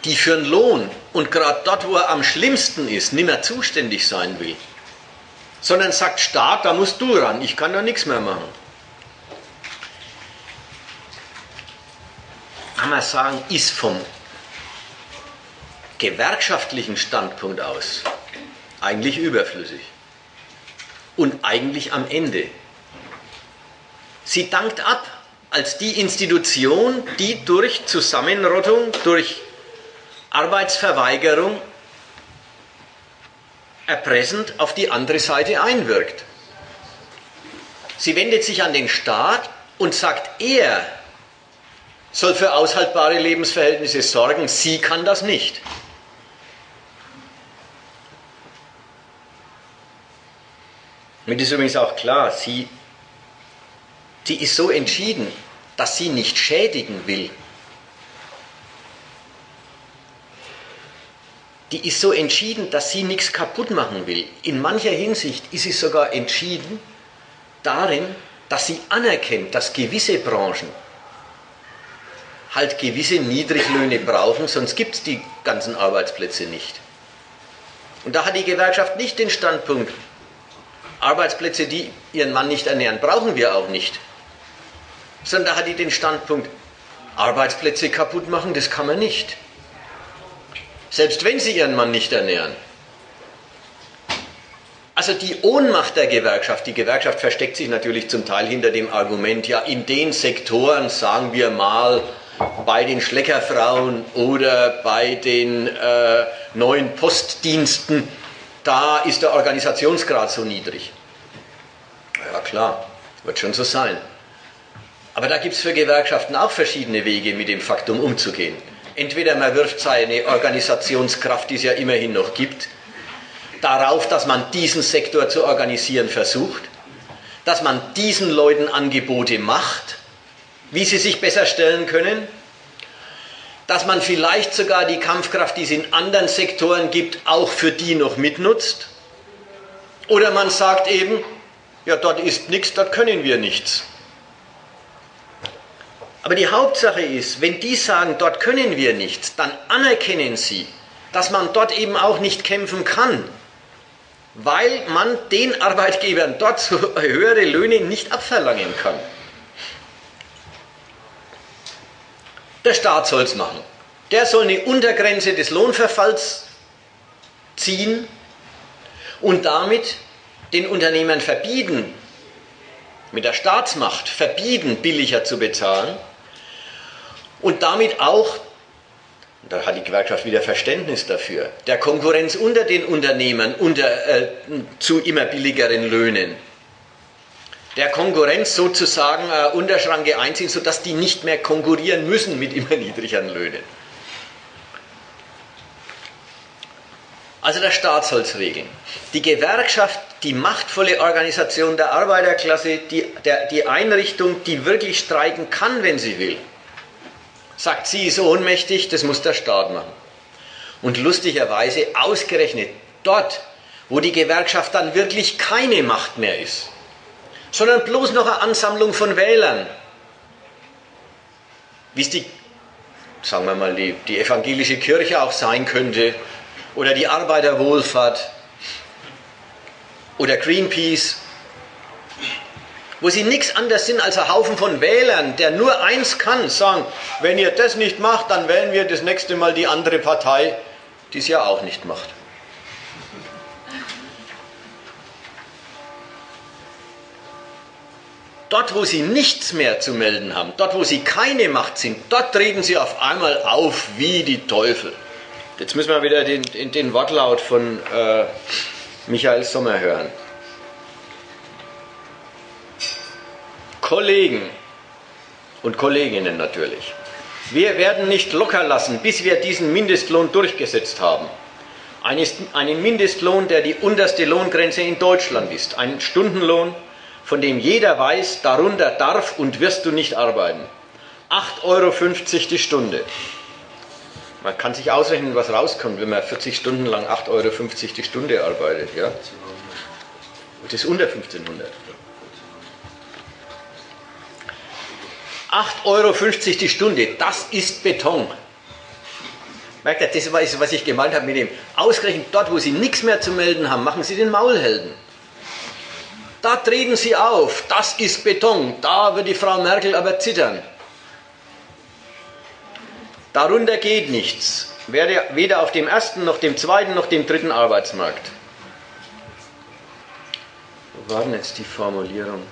die für einen Lohn und gerade dort, wo er am schlimmsten ist, nicht mehr zuständig sein will, sondern sagt, Staat, da musst du ran, ich kann da nichts mehr machen. Man sagen, ist vom gewerkschaftlichen Standpunkt aus eigentlich überflüssig und eigentlich am Ende. Sie dankt ab als die Institution, die durch Zusammenrottung, durch Arbeitsverweigerung erpressend auf die andere Seite einwirkt. Sie wendet sich an den Staat und sagt, er soll für aushaltbare Lebensverhältnisse sorgen, sie kann das nicht. Mir ist übrigens auch klar, sie die ist so entschieden, dass sie nicht schädigen will. Die ist so entschieden, dass sie nichts kaputt machen will. In mancher Hinsicht ist sie sogar entschieden darin, dass sie anerkennt, dass gewisse Branchen halt gewisse Niedriglöhne brauchen, sonst gibt es die ganzen Arbeitsplätze nicht. Und da hat die Gewerkschaft nicht den Standpunkt, Arbeitsplätze, die ihren Mann nicht ernähren, brauchen wir auch nicht. Sondern da hat die den Standpunkt, Arbeitsplätze kaputt machen, das kann man nicht. Selbst wenn sie ihren Mann nicht ernähren. Also die Ohnmacht der Gewerkschaft, die Gewerkschaft versteckt sich natürlich zum Teil hinter dem Argument, ja in den Sektoren, sagen wir mal, bei den Schleckerfrauen oder bei den äh, neuen Postdiensten, da ist der Organisationsgrad so niedrig. Ja klar, wird schon so sein. Aber da gibt es für Gewerkschaften auch verschiedene Wege, mit dem Faktum umzugehen. Entweder man wirft seine Organisationskraft, die es ja immerhin noch gibt, darauf, dass man diesen Sektor zu organisieren versucht, dass man diesen Leuten Angebote macht, wie sie sich besser stellen können, dass man vielleicht sogar die Kampfkraft, die es in anderen Sektoren gibt, auch für die noch mitnutzt. Oder man sagt eben, ja, dort ist nichts, dort können wir nichts. Aber die Hauptsache ist, wenn die sagen, dort können wir nichts, dann anerkennen sie, dass man dort eben auch nicht kämpfen kann, weil man den Arbeitgebern dort höhere Löhne nicht abverlangen kann. Der Staat soll es machen. Der soll eine Untergrenze des Lohnverfalls ziehen und damit den Unternehmern verbieten, mit der Staatsmacht verbieten, billiger zu bezahlen und damit auch, da hat die Gewerkschaft wieder Verständnis dafür, der Konkurrenz unter den Unternehmern unter, äh, zu immer billigeren Löhnen der Konkurrenz sozusagen äh, Unterschranke einziehen, sodass die nicht mehr konkurrieren müssen mit immer niedrigeren Löhnen. Also der Staat soll es regeln. Die Gewerkschaft, die machtvolle Organisation der Arbeiterklasse, die, der, die Einrichtung, die wirklich streiken kann, wenn sie will, sagt, sie ist ohnmächtig, das muss der Staat machen. Und lustigerweise ausgerechnet dort, wo die Gewerkschaft dann wirklich keine Macht mehr ist, sondern bloß noch eine Ansammlung von Wählern. Wie es die, sagen wir mal, die, die evangelische Kirche auch sein könnte, oder die Arbeiterwohlfahrt, oder Greenpeace, wo sie nichts anderes sind als ein Haufen von Wählern, der nur eins kann, sagen, wenn ihr das nicht macht, dann wählen wir das nächste Mal die andere Partei, die es ja auch nicht macht. Dort, wo sie nichts mehr zu melden haben, dort, wo sie keine Macht sind, dort treten sie auf einmal auf wie die Teufel. Jetzt müssen wir wieder den, den, den Wortlaut von äh, Michael Sommer hören. Kollegen und Kolleginnen natürlich. Wir werden nicht locker lassen, bis wir diesen Mindestlohn durchgesetzt haben. Einen Mindestlohn, der die unterste Lohngrenze in Deutschland ist. Einen Stundenlohn, von dem jeder weiß, darunter darf und wirst du nicht arbeiten. 8,50 Euro die Stunde. Man kann sich ausrechnen, was rauskommt, wenn man 40 Stunden lang 8,50 Euro die Stunde arbeitet. Ja? Das ist unter 1500. 8,50 Euro die Stunde, das ist Beton. Merkt ihr, das ist, was ich gemeint habe mit dem. Ausgerechnet dort, wo Sie nichts mehr zu melden haben, machen Sie den Maulhelden. Da treten sie auf, das ist Beton, da wird die Frau Merkel aber zittern. Darunter geht nichts, weder auf dem ersten noch dem zweiten noch dem dritten Arbeitsmarkt. Wo war denn jetzt die Formulierung?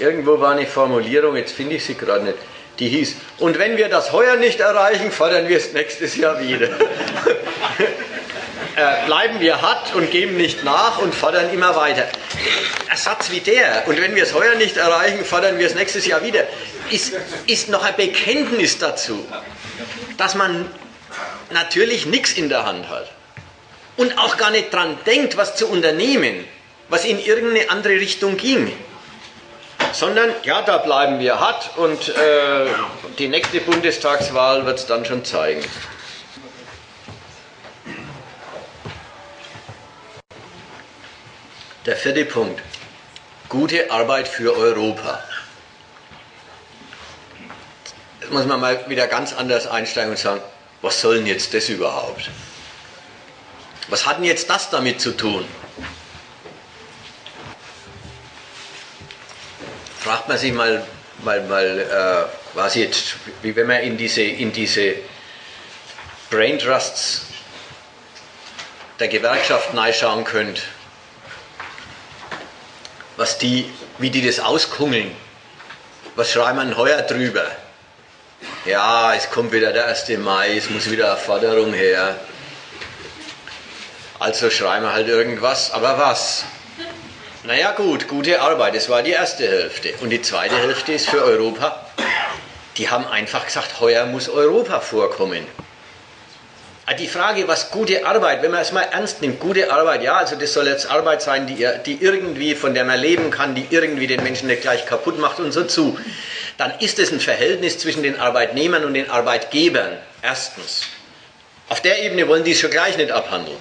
Irgendwo war eine Formulierung, jetzt finde ich sie gerade nicht, die hieß, und wenn wir das heuer nicht erreichen, fordern wir es nächstes Jahr wieder. äh, bleiben wir hart und geben nicht nach und fordern immer weiter. Ersatz wie der, und wenn wir es heuer nicht erreichen, fordern wir es nächstes Jahr wieder, ist, ist noch ein Bekenntnis dazu, dass man natürlich nichts in der Hand hat und auch gar nicht dran denkt, was zu unternehmen, was in irgendeine andere Richtung ging. Sondern, ja, da bleiben wir hart und äh, die nächste Bundestagswahl wird es dann schon zeigen. Der vierte Punkt. Gute Arbeit für Europa. Jetzt muss man mal wieder ganz anders einsteigen und sagen, was soll denn jetzt das überhaupt? Was hat denn jetzt das damit zu tun? Fragt man sich mal, mal, mal äh, was jetzt, wie wenn man in diese, in diese Brain Trusts der Gewerkschaft reinschauen könnte, was die, wie die das auskungeln. Was schreiben wir heuer drüber? Ja, es kommt wieder der 1. Mai, es muss wieder eine Forderung her. Also schreiben wir halt irgendwas, aber was? Naja gut, gute Arbeit, das war die erste Hälfte. Und die zweite Hälfte ist für Europa. Die haben einfach gesagt, heuer muss Europa vorkommen. Ah, die Frage, was gute Arbeit, wenn man es mal ernst nimmt, gute Arbeit, ja, also das soll jetzt Arbeit sein, die, die irgendwie, von der man leben kann, die irgendwie den Menschen nicht gleich kaputt macht und so zu, dann ist es ein Verhältnis zwischen den Arbeitnehmern und den Arbeitgebern, erstens. Auf der Ebene wollen die es schon gleich nicht abhandeln.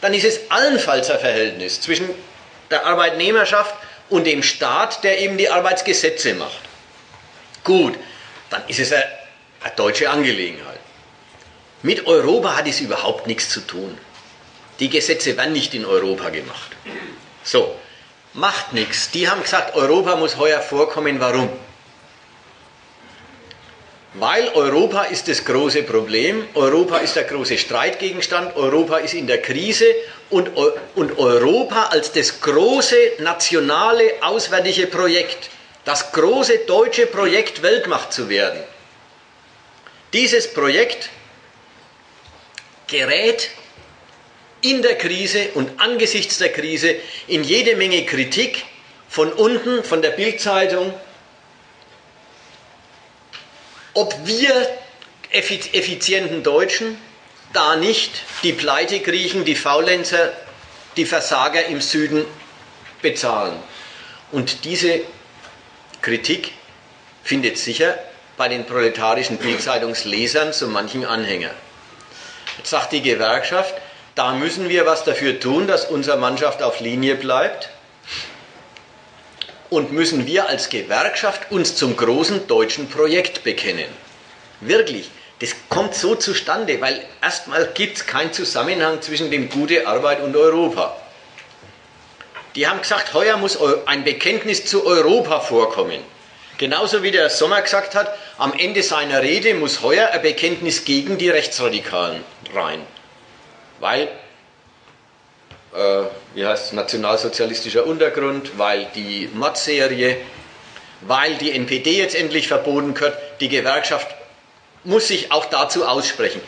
Dann ist es allenfalls ein Verhältnis zwischen der Arbeitnehmerschaft und dem Staat, der eben die Arbeitsgesetze macht. Gut, dann ist es eine, eine deutsche Angelegenheit. Mit Europa hat es überhaupt nichts zu tun. Die Gesetze werden nicht in Europa gemacht. So, macht nichts. Die haben gesagt, Europa muss heuer vorkommen. Warum? Weil Europa ist das große Problem, Europa ist der große Streitgegenstand, Europa ist in der Krise und, und Europa als das große nationale auswärtige Projekt, das große deutsche Projekt Weltmacht zu werden. Dieses Projekt gerät in der Krise und angesichts der Krise in jede Menge Kritik von unten, von der Bildzeitung, ob wir effizienten Deutschen da nicht die Pleitegriechen, die Faulenzer, die Versager im Süden bezahlen. Und diese Kritik findet sicher bei den proletarischen Bildzeitungslesern so manchen Anhänger. Sagt die Gewerkschaft, da müssen wir was dafür tun, dass unsere Mannschaft auf Linie bleibt. Und müssen wir als Gewerkschaft uns zum großen deutschen Projekt bekennen. Wirklich, das kommt so zustande, weil erstmal gibt es keinen Zusammenhang zwischen dem gute Arbeit und Europa. Die haben gesagt, heuer muss ein Bekenntnis zu Europa vorkommen. Genauso wie der Sommer gesagt hat, am Ende seiner Rede muss heuer ein Bekenntnis gegen die Rechtsradikalen rein. Weil, äh, wie heißt es, nationalsozialistischer Untergrund, weil die Mod-Serie, weil die NPD jetzt endlich verboten wird, die Gewerkschaft muss sich auch dazu aussprechen.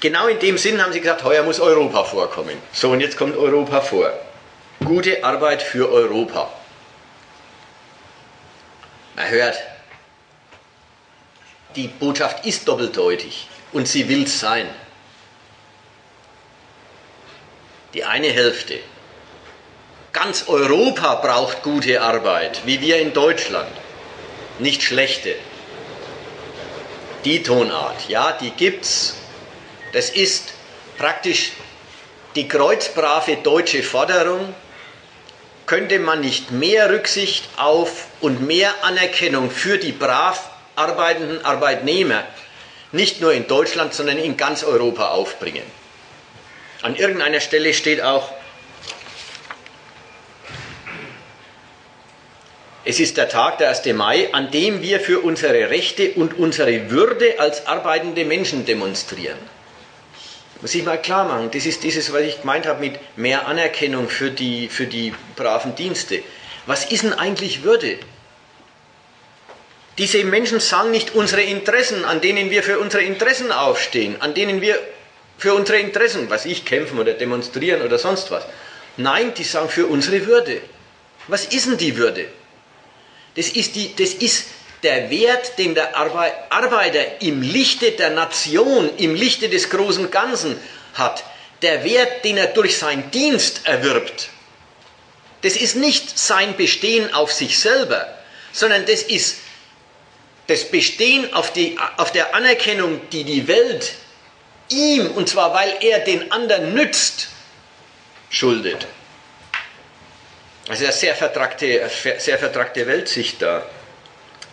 Genau in dem Sinn haben sie gesagt, heuer muss Europa vorkommen. So, und jetzt kommt Europa vor. Gute Arbeit für Europa. Man hört, die Botschaft ist doppeldeutig und sie will es sein. Die eine Hälfte. Ganz Europa braucht gute Arbeit, wie wir in Deutschland, nicht schlechte. Die Tonart, ja, die gibt's. Das ist praktisch die kreuzbrave deutsche Forderung, könnte man nicht mehr Rücksicht auf und mehr Anerkennung für die brav arbeitenden Arbeitnehmer nicht nur in Deutschland, sondern in ganz Europa aufbringen. An irgendeiner Stelle steht auch, es ist der Tag, der 1. Mai, an dem wir für unsere Rechte und unsere Würde als arbeitende Menschen demonstrieren. Muss ich mal klar machen, das ist dieses, was ich gemeint habe mit mehr Anerkennung für die, für die braven Dienste. Was ist denn eigentlich Würde? Diese Menschen sagen nicht unsere Interessen, an denen wir für unsere Interessen aufstehen, an denen wir für unsere Interessen, was ich kämpfen oder demonstrieren oder sonst was. Nein, die sagen für unsere Würde. Was ist denn die Würde? Das ist, die, das ist der Wert, den der Arbeiter im Lichte der Nation, im Lichte des großen Ganzen hat, der Wert, den er durch seinen Dienst erwirbt, das ist nicht sein Bestehen auf sich selber, sondern das ist das Bestehen auf, die, auf der Anerkennung, die die Welt ihm, und zwar weil er den anderen nützt, schuldet. Also eine sehr vertragte, sehr vertragte Weltsicht da.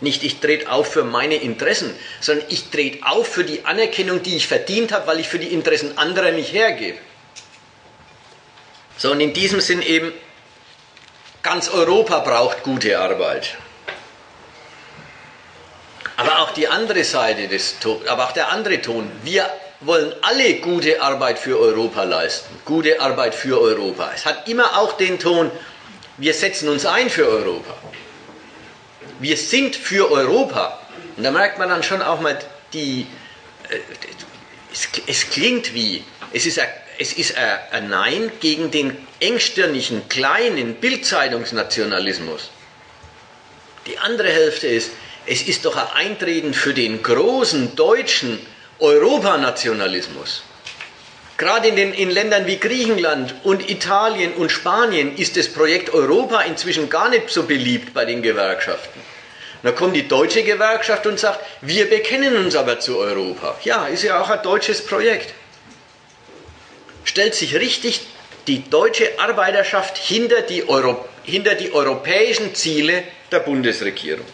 Nicht ich trete auf für meine Interessen, sondern ich trete auf für die Anerkennung, die ich verdient habe, weil ich für die Interessen anderer mich hergebe. So, und in diesem Sinn eben, ganz Europa braucht gute Arbeit. Aber auch die andere Seite des Tons, aber auch der andere Ton, wir wollen alle gute Arbeit für Europa leisten. Gute Arbeit für Europa. Es hat immer auch den Ton, wir setzen uns ein für Europa. Wir sind für Europa. Und da merkt man dann schon auch mal die, äh, es, klingt wie, es ist, ein, es ist ein Nein gegen den engstirnigen, kleinen Bildzeitungsnationalismus. Die andere Hälfte ist, es ist doch ein Eintreten für den großen deutschen Europanationalismus. Gerade in, den, in Ländern wie Griechenland und Italien und Spanien ist das Projekt Europa inzwischen gar nicht so beliebt bei den Gewerkschaften. Da kommt die deutsche Gewerkschaft und sagt, wir bekennen uns aber zu Europa. Ja, ist ja auch ein deutsches Projekt. Stellt sich richtig die deutsche Arbeiterschaft hinter die, Euro, hinter die europäischen Ziele der Bundesregierung.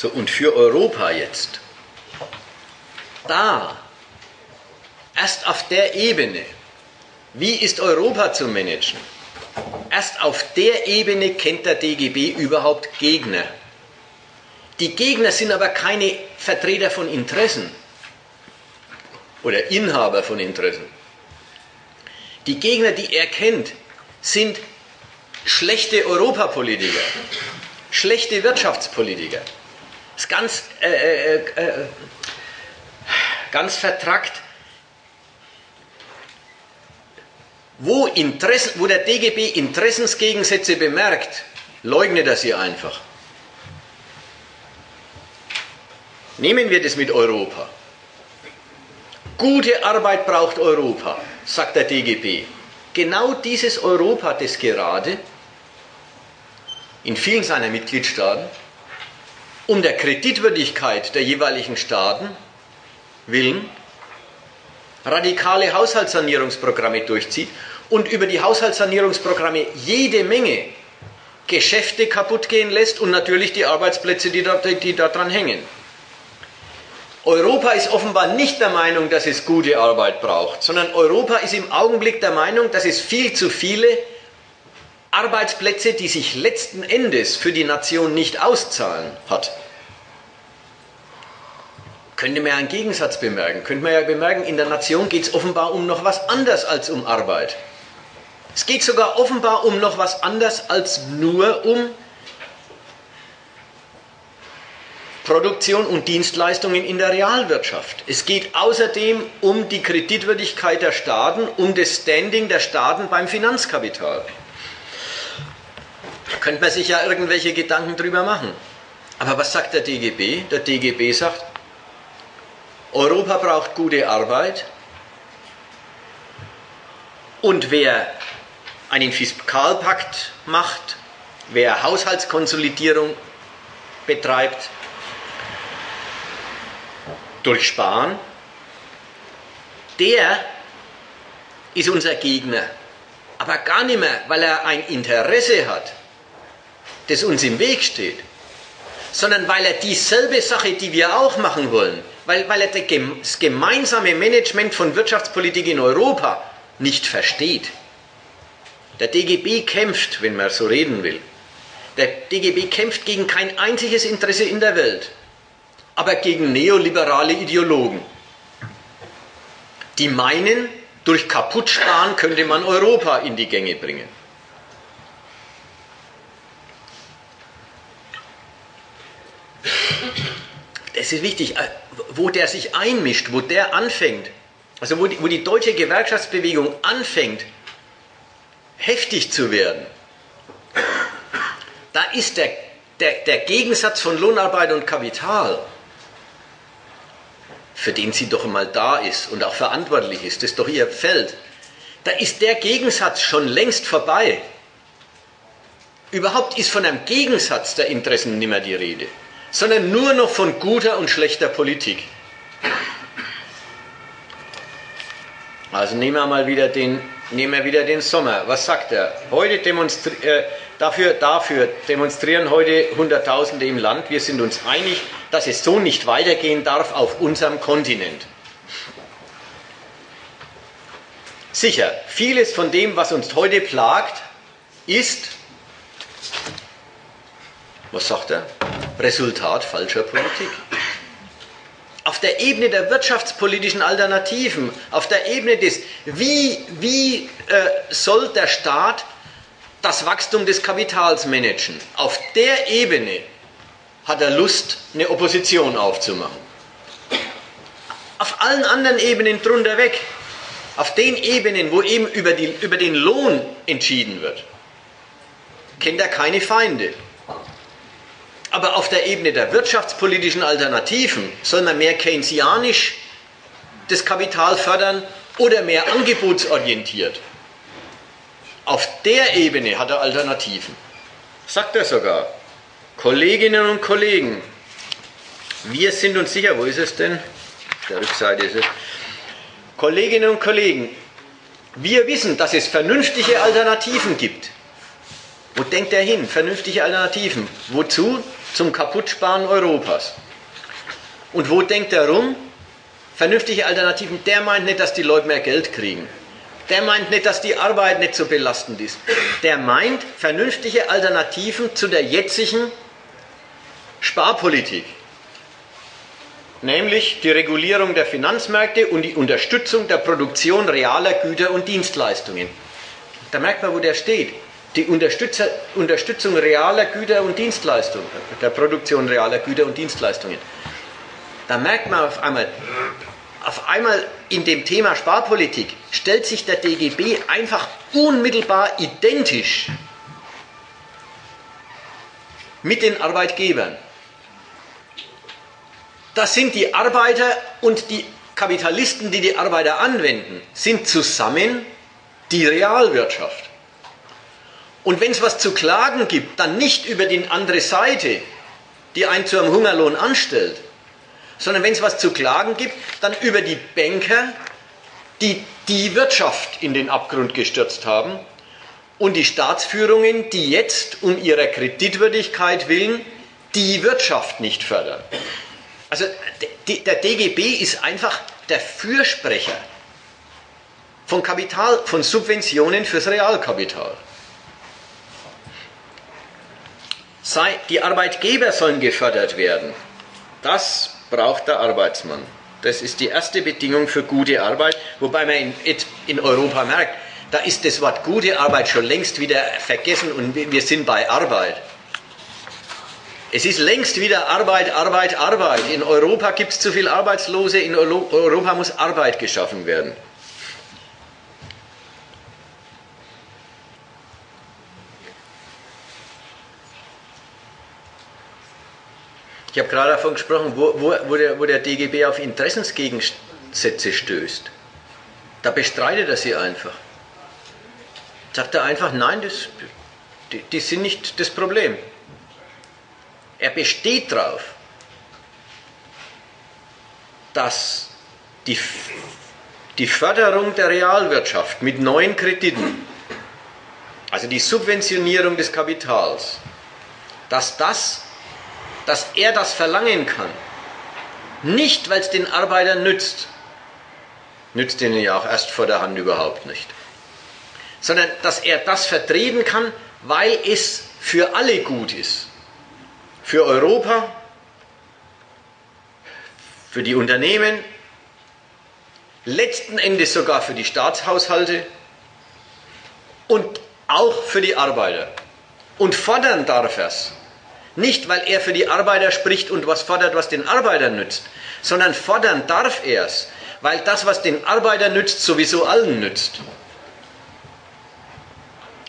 So, und für Europa jetzt, da, erst auf der Ebene, wie ist Europa zu managen? Erst auf der Ebene kennt der DGB überhaupt Gegner. Die Gegner sind aber keine Vertreter von Interessen oder Inhaber von Interessen. Die Gegner, die er kennt, sind schlechte Europapolitiker, schlechte Wirtschaftspolitiker, ist ganz, äh, äh, äh, ganz vertrackt. Wo, Interesse, wo der DGB Interessensgegensätze bemerkt, leugnet er sie einfach. Nehmen wir das mit Europa. Gute Arbeit braucht Europa, sagt der DGB. Genau dieses Europa, das gerade in vielen seiner Mitgliedstaaten um der Kreditwürdigkeit der jeweiligen Staaten willen radikale Haushaltssanierungsprogramme durchzieht und über die Haushaltssanierungsprogramme jede Menge Geschäfte kaputt gehen lässt und natürlich die Arbeitsplätze, die, dort, die daran hängen. Europa ist offenbar nicht der Meinung, dass es gute Arbeit braucht, sondern Europa ist im Augenblick der Meinung, dass es viel zu viele Arbeitsplätze, die sich letzten Endes für die Nation nicht auszahlen, hat. Könnte man ja einen Gegensatz bemerken. Könnte man ja bemerken, in der Nation geht es offenbar um noch was anderes als um Arbeit. Es geht sogar offenbar um noch was anderes als nur um Produktion und Dienstleistungen in der Realwirtschaft. Es geht außerdem um die Kreditwürdigkeit der Staaten, um das Standing der Staaten beim Finanzkapital. Da könnte man sich ja irgendwelche Gedanken drüber machen. Aber was sagt der DGB? Der DGB sagt, Europa braucht gute Arbeit und wer einen Fiskalpakt macht, wer Haushaltskonsolidierung betreibt, durch Sparen, der ist unser Gegner. Aber gar nicht mehr, weil er ein Interesse hat, das uns im Weg steht, sondern weil er dieselbe Sache, die wir auch machen wollen, weil, weil er das gemeinsame Management von Wirtschaftspolitik in Europa nicht versteht. Der DGB kämpft, wenn man so reden will. Der DGB kämpft gegen kein einziges Interesse in der Welt, aber gegen neoliberale Ideologen, die meinen, durch Kaputtsparen könnte man Europa in die Gänge bringen. Es ist wichtig, äh, wo der sich einmischt, wo der anfängt, also wo die, wo die deutsche Gewerkschaftsbewegung anfängt, heftig zu werden, da ist der, der, der Gegensatz von Lohnarbeit und Kapital, für den sie doch mal da ist und auch verantwortlich ist, das ist doch ihr Feld, da ist der Gegensatz schon längst vorbei. Überhaupt ist von einem Gegensatz der Interessen nicht mehr die Rede sondern nur noch von guter und schlechter Politik. Also nehmen wir mal wieder den, nehmen wir wieder den Sommer. Was sagt er? Heute demonstri äh, dafür, dafür demonstrieren heute Hunderttausende im Land. Wir sind uns einig, dass es so nicht weitergehen darf auf unserem Kontinent. Sicher, vieles von dem, was uns heute plagt, ist, was sagt er, Resultat falscher Politik. Auf der Ebene der wirtschaftspolitischen Alternativen, auf der Ebene des, wie, wie äh, soll der Staat das Wachstum des Kapitals managen, auf der Ebene hat er Lust, eine Opposition aufzumachen. Auf allen anderen Ebenen drunter weg, auf den Ebenen, wo eben über, die, über den Lohn entschieden wird, kennt er keine Feinde. Aber auf der Ebene der wirtschaftspolitischen Alternativen soll man mehr keynesianisch das Kapital fördern oder mehr angebotsorientiert. Auf der Ebene hat er Alternativen. Sagt er sogar. Kolleginnen und Kollegen, wir sind uns sicher, wo ist es denn? Auf der Rückseite ist es. Kolleginnen und Kollegen, wir wissen, dass es vernünftige Alternativen gibt. Wo denkt er hin? Vernünftige Alternativen. Wozu? Zum Kaputtsparen Europas. Und wo denkt er rum? Vernünftige Alternativen. Der meint nicht, dass die Leute mehr Geld kriegen. Der meint nicht, dass die Arbeit nicht so belastend ist. Der meint vernünftige Alternativen zu der jetzigen Sparpolitik, nämlich die Regulierung der Finanzmärkte und die Unterstützung der Produktion realer Güter und Dienstleistungen. Da merkt man, wo der steht. Die Unterstützung realer Güter und Dienstleistungen, der Produktion realer Güter und Dienstleistungen. Da merkt man auf einmal, auf einmal in dem Thema Sparpolitik stellt sich der DGB einfach unmittelbar identisch mit den Arbeitgebern das sind die Arbeiter und die Kapitalisten, die die Arbeiter anwenden, sind zusammen die Realwirtschaft. Und wenn es was zu klagen gibt, dann nicht über die andere Seite, die einen zu einem Hungerlohn anstellt, sondern wenn es was zu klagen gibt, dann über die Banker, die die Wirtschaft in den Abgrund gestürzt haben und die Staatsführungen, die jetzt um ihrer Kreditwürdigkeit willen die Wirtschaft nicht fördern. Also der DGB ist einfach der Fürsprecher von Kapital, von Subventionen fürs Realkapital. Die Arbeitgeber sollen gefördert werden. Das braucht der Arbeitsmann. Das ist die erste Bedingung für gute Arbeit, wobei man in, Europa merkt, da ist das Wort gute Arbeit schon längst wieder vergessen und wir sind bei Arbeit. Es ist längst wieder Arbeit, Arbeit, Arbeit. In Europa gibt es zu viele Arbeitslose, in Europa muss Arbeit geschaffen werden. Ich habe gerade davon gesprochen, wo, wo, wo, der, wo der DGB auf Interessensgegensätze stößt. Da bestreitet er sie einfach. Sagt er einfach, nein, das, die, die sind nicht das Problem. Er besteht darauf, dass die, die Förderung der Realwirtschaft mit neuen Krediten, also die Subventionierung des Kapitals, dass, das, dass er das verlangen kann. Nicht, weil es den Arbeitern nützt, nützt ihnen ja auch erst vor der Hand überhaupt nicht, sondern dass er das vertreten kann, weil es für alle gut ist für Europa, für die Unternehmen, letzten Endes sogar für die Staatshaushalte und auch für die Arbeiter. Und fordern darf er es. Nicht, weil er für die Arbeiter spricht und was fordert, was den Arbeitern nützt, sondern fordern darf er es, weil das, was den Arbeitern nützt, sowieso allen nützt.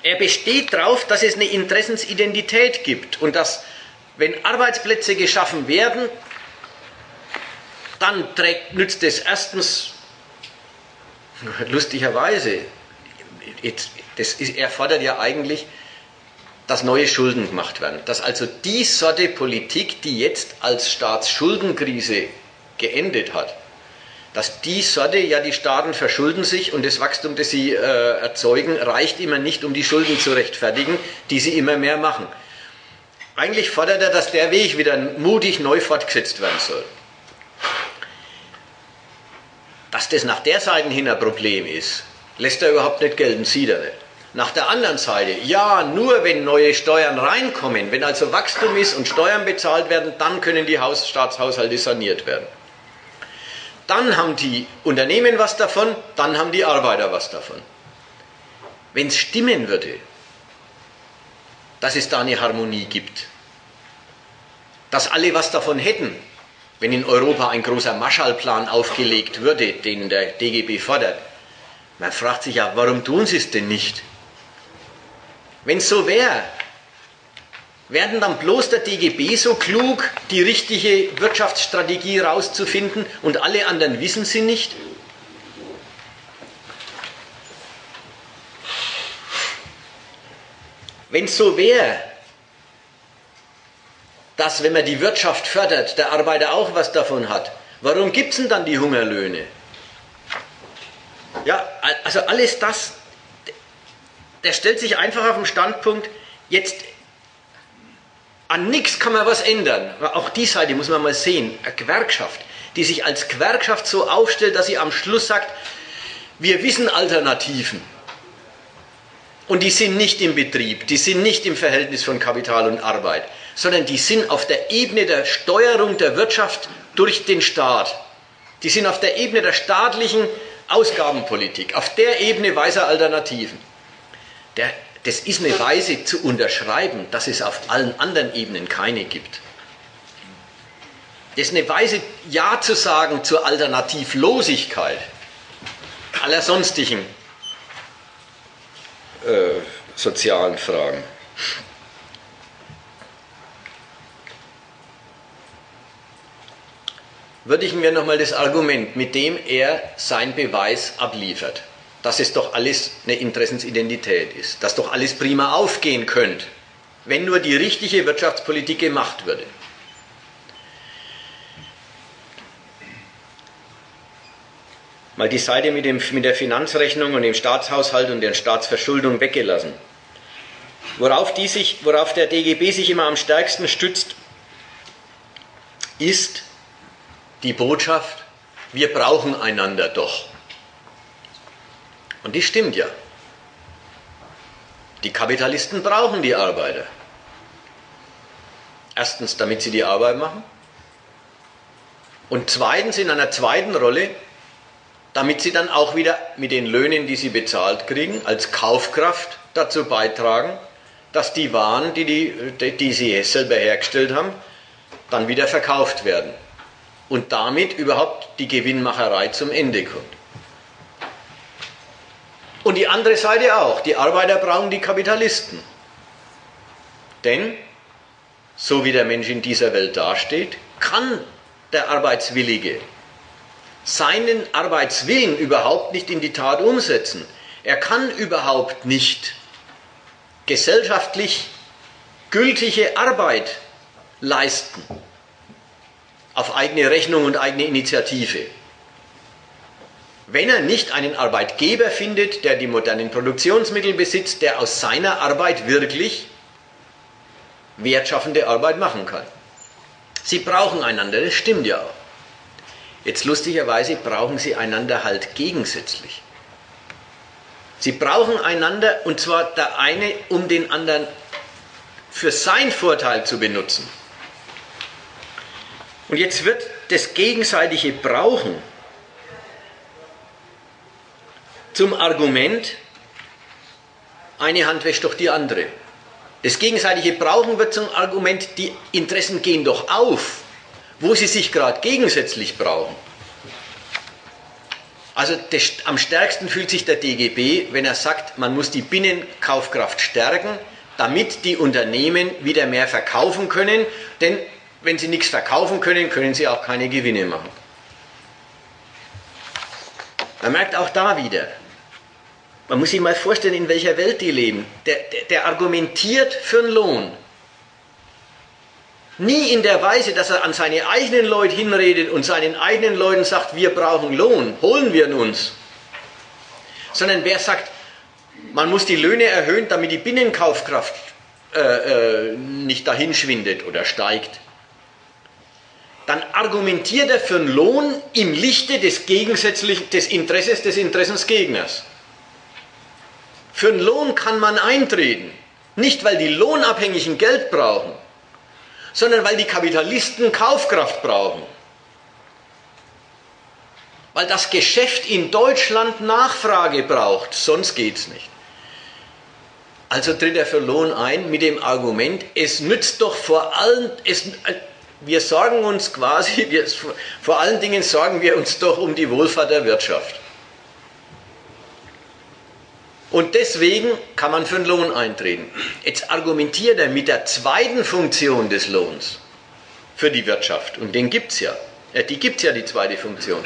Er besteht darauf, dass es eine Interessensidentität gibt und dass wenn Arbeitsplätze geschaffen werden, dann trägt, nützt es erstens lustigerweise, das ist, er fordert ja eigentlich, dass neue Schulden gemacht werden. Dass also die Sorte Politik, die jetzt als Staatsschuldenkrise geendet hat, dass die Sorte, ja die Staaten verschulden sich und das Wachstum, das sie äh, erzeugen, reicht immer nicht, um die Schulden zu rechtfertigen, die sie immer mehr machen. Eigentlich fordert er, dass der Weg wieder mutig neu fortgesetzt werden soll. Dass das nach der Seite hin ein Problem ist, lässt er überhaupt nicht gelten, sieht er nicht. Nach der anderen Seite, ja, nur wenn neue Steuern reinkommen, wenn also Wachstum ist und Steuern bezahlt werden, dann können die Haus Staatshaushalte saniert werden. Dann haben die Unternehmen was davon, dann haben die Arbeiter was davon. Wenn es stimmen würde, dass es da eine Harmonie gibt, dass alle was davon hätten, wenn in Europa ein großer Marshallplan aufgelegt würde, den der DGB fordert, man fragt sich ja, warum tun sie es denn nicht? Wenn so wäre, werden dann bloß der DGB so klug, die richtige Wirtschaftsstrategie rauszufinden und alle anderen wissen sie nicht? Wenn es so wäre, dass wenn man die Wirtschaft fördert, der Arbeiter auch was davon hat, warum gibt es denn dann die Hungerlöhne? Ja, also alles das, der stellt sich einfach auf den Standpunkt, jetzt an nichts kann man was ändern. Auch die Seite muss man mal sehen. Eine Gewerkschaft, die sich als Gewerkschaft so aufstellt, dass sie am Schluss sagt, wir wissen Alternativen. Und die sind nicht im Betrieb, die sind nicht im Verhältnis von Kapital und Arbeit, sondern die sind auf der Ebene der Steuerung der Wirtschaft durch den Staat. Die sind auf der Ebene der staatlichen Ausgabenpolitik, auf der Ebene weiser Alternativen. Der, das ist eine Weise zu unterschreiben, dass es auf allen anderen Ebenen keine gibt. Das ist eine Weise, Ja zu sagen zur Alternativlosigkeit aller sonstigen äh, sozialen Fragen. würdigen wir nochmal das Argument, mit dem er sein Beweis abliefert, dass es doch alles eine Interessensidentität ist, dass doch alles prima aufgehen könnte, wenn nur die richtige Wirtschaftspolitik gemacht würde. Mal die Seite mit, dem, mit der Finanzrechnung und dem Staatshaushalt und der Staatsverschuldung weggelassen. Worauf, die sich, worauf der DGB sich immer am stärksten stützt, ist, die Botschaft, wir brauchen einander doch. Und die stimmt ja. Die Kapitalisten brauchen die Arbeiter. Erstens, damit sie die Arbeit machen. Und zweitens, in einer zweiten Rolle, damit sie dann auch wieder mit den Löhnen, die sie bezahlt kriegen, als Kaufkraft dazu beitragen, dass die Waren, die, die, die sie selber hergestellt haben, dann wieder verkauft werden und damit überhaupt die Gewinnmacherei zum Ende kommt. Und die andere Seite auch, die Arbeiter brauchen die Kapitalisten. Denn, so wie der Mensch in dieser Welt dasteht, kann der Arbeitswillige seinen Arbeitswillen überhaupt nicht in die Tat umsetzen. Er kann überhaupt nicht gesellschaftlich gültige Arbeit leisten auf eigene Rechnung und eigene Initiative. Wenn er nicht einen Arbeitgeber findet, der die modernen Produktionsmittel besitzt, der aus seiner Arbeit wirklich wertschaffende Arbeit machen kann. Sie brauchen einander, das stimmt ja auch. Jetzt lustigerweise brauchen sie einander halt gegensätzlich. Sie brauchen einander und zwar der eine, um den anderen für sein Vorteil zu benutzen. Und jetzt wird das gegenseitige Brauchen zum Argument, eine Hand wäscht doch die andere. Das gegenseitige Brauchen wird zum Argument, die Interessen gehen doch auf, wo sie sich gerade gegensätzlich brauchen. Also das, am stärksten fühlt sich der DGB, wenn er sagt, man muss die Binnenkaufkraft stärken, damit die Unternehmen wieder mehr verkaufen können, denn wenn sie nichts verkaufen können, können sie auch keine Gewinne machen. Man merkt auch da wieder, man muss sich mal vorstellen, in welcher Welt die leben. Der, der, der, argumentiert für einen Lohn. Nie in der Weise, dass er an seine eigenen Leute hinredet und seinen eigenen Leuten sagt, wir brauchen Lohn, holen wir ihn uns. Sondern wer sagt, man muss die Löhne erhöhen, damit die Binnenkaufkraft äh, äh, nicht dahinschwindet oder steigt dann argumentiert er für einen Lohn im Lichte des gegensätzlichen, des Interesses des Interessensgegners. Für einen Lohn kann man eintreten. Nicht, weil die Lohnabhängigen Geld brauchen, sondern weil die Kapitalisten Kaufkraft brauchen. Weil das Geschäft in Deutschland Nachfrage braucht, sonst geht es nicht. Also tritt er für Lohn ein mit dem Argument, es nützt doch vor allem, es, wir sorgen uns quasi, wir, vor allen Dingen sorgen wir uns doch um die Wohlfahrt der Wirtschaft. Und deswegen kann man für den Lohn eintreten. Jetzt argumentiert er mit der zweiten Funktion des Lohns für die Wirtschaft. Und den gibt es ja. Die gibt es ja, die zweite Funktion.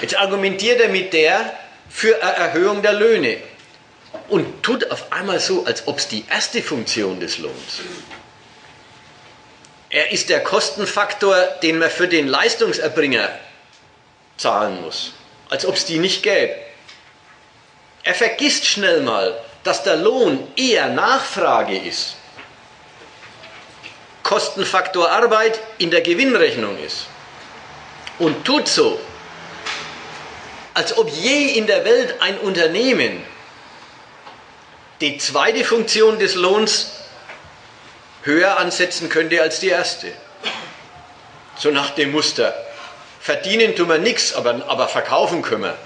Jetzt argumentiert er mit der für eine Erhöhung der Löhne und tut auf einmal so, als ob es die erste Funktion des Lohns. Er ist der Kostenfaktor, den man für den Leistungserbringer zahlen muss, als ob es die nicht gäbe. Er vergisst schnell mal, dass der Lohn eher Nachfrage ist. Kostenfaktor Arbeit in der Gewinnrechnung ist. Und tut so, als ob je in der Welt ein Unternehmen die zweite Funktion des Lohns höher ansetzen könnte als die erste. So nach dem Muster. Verdienen tun wir nichts, aber, aber verkaufen können wir.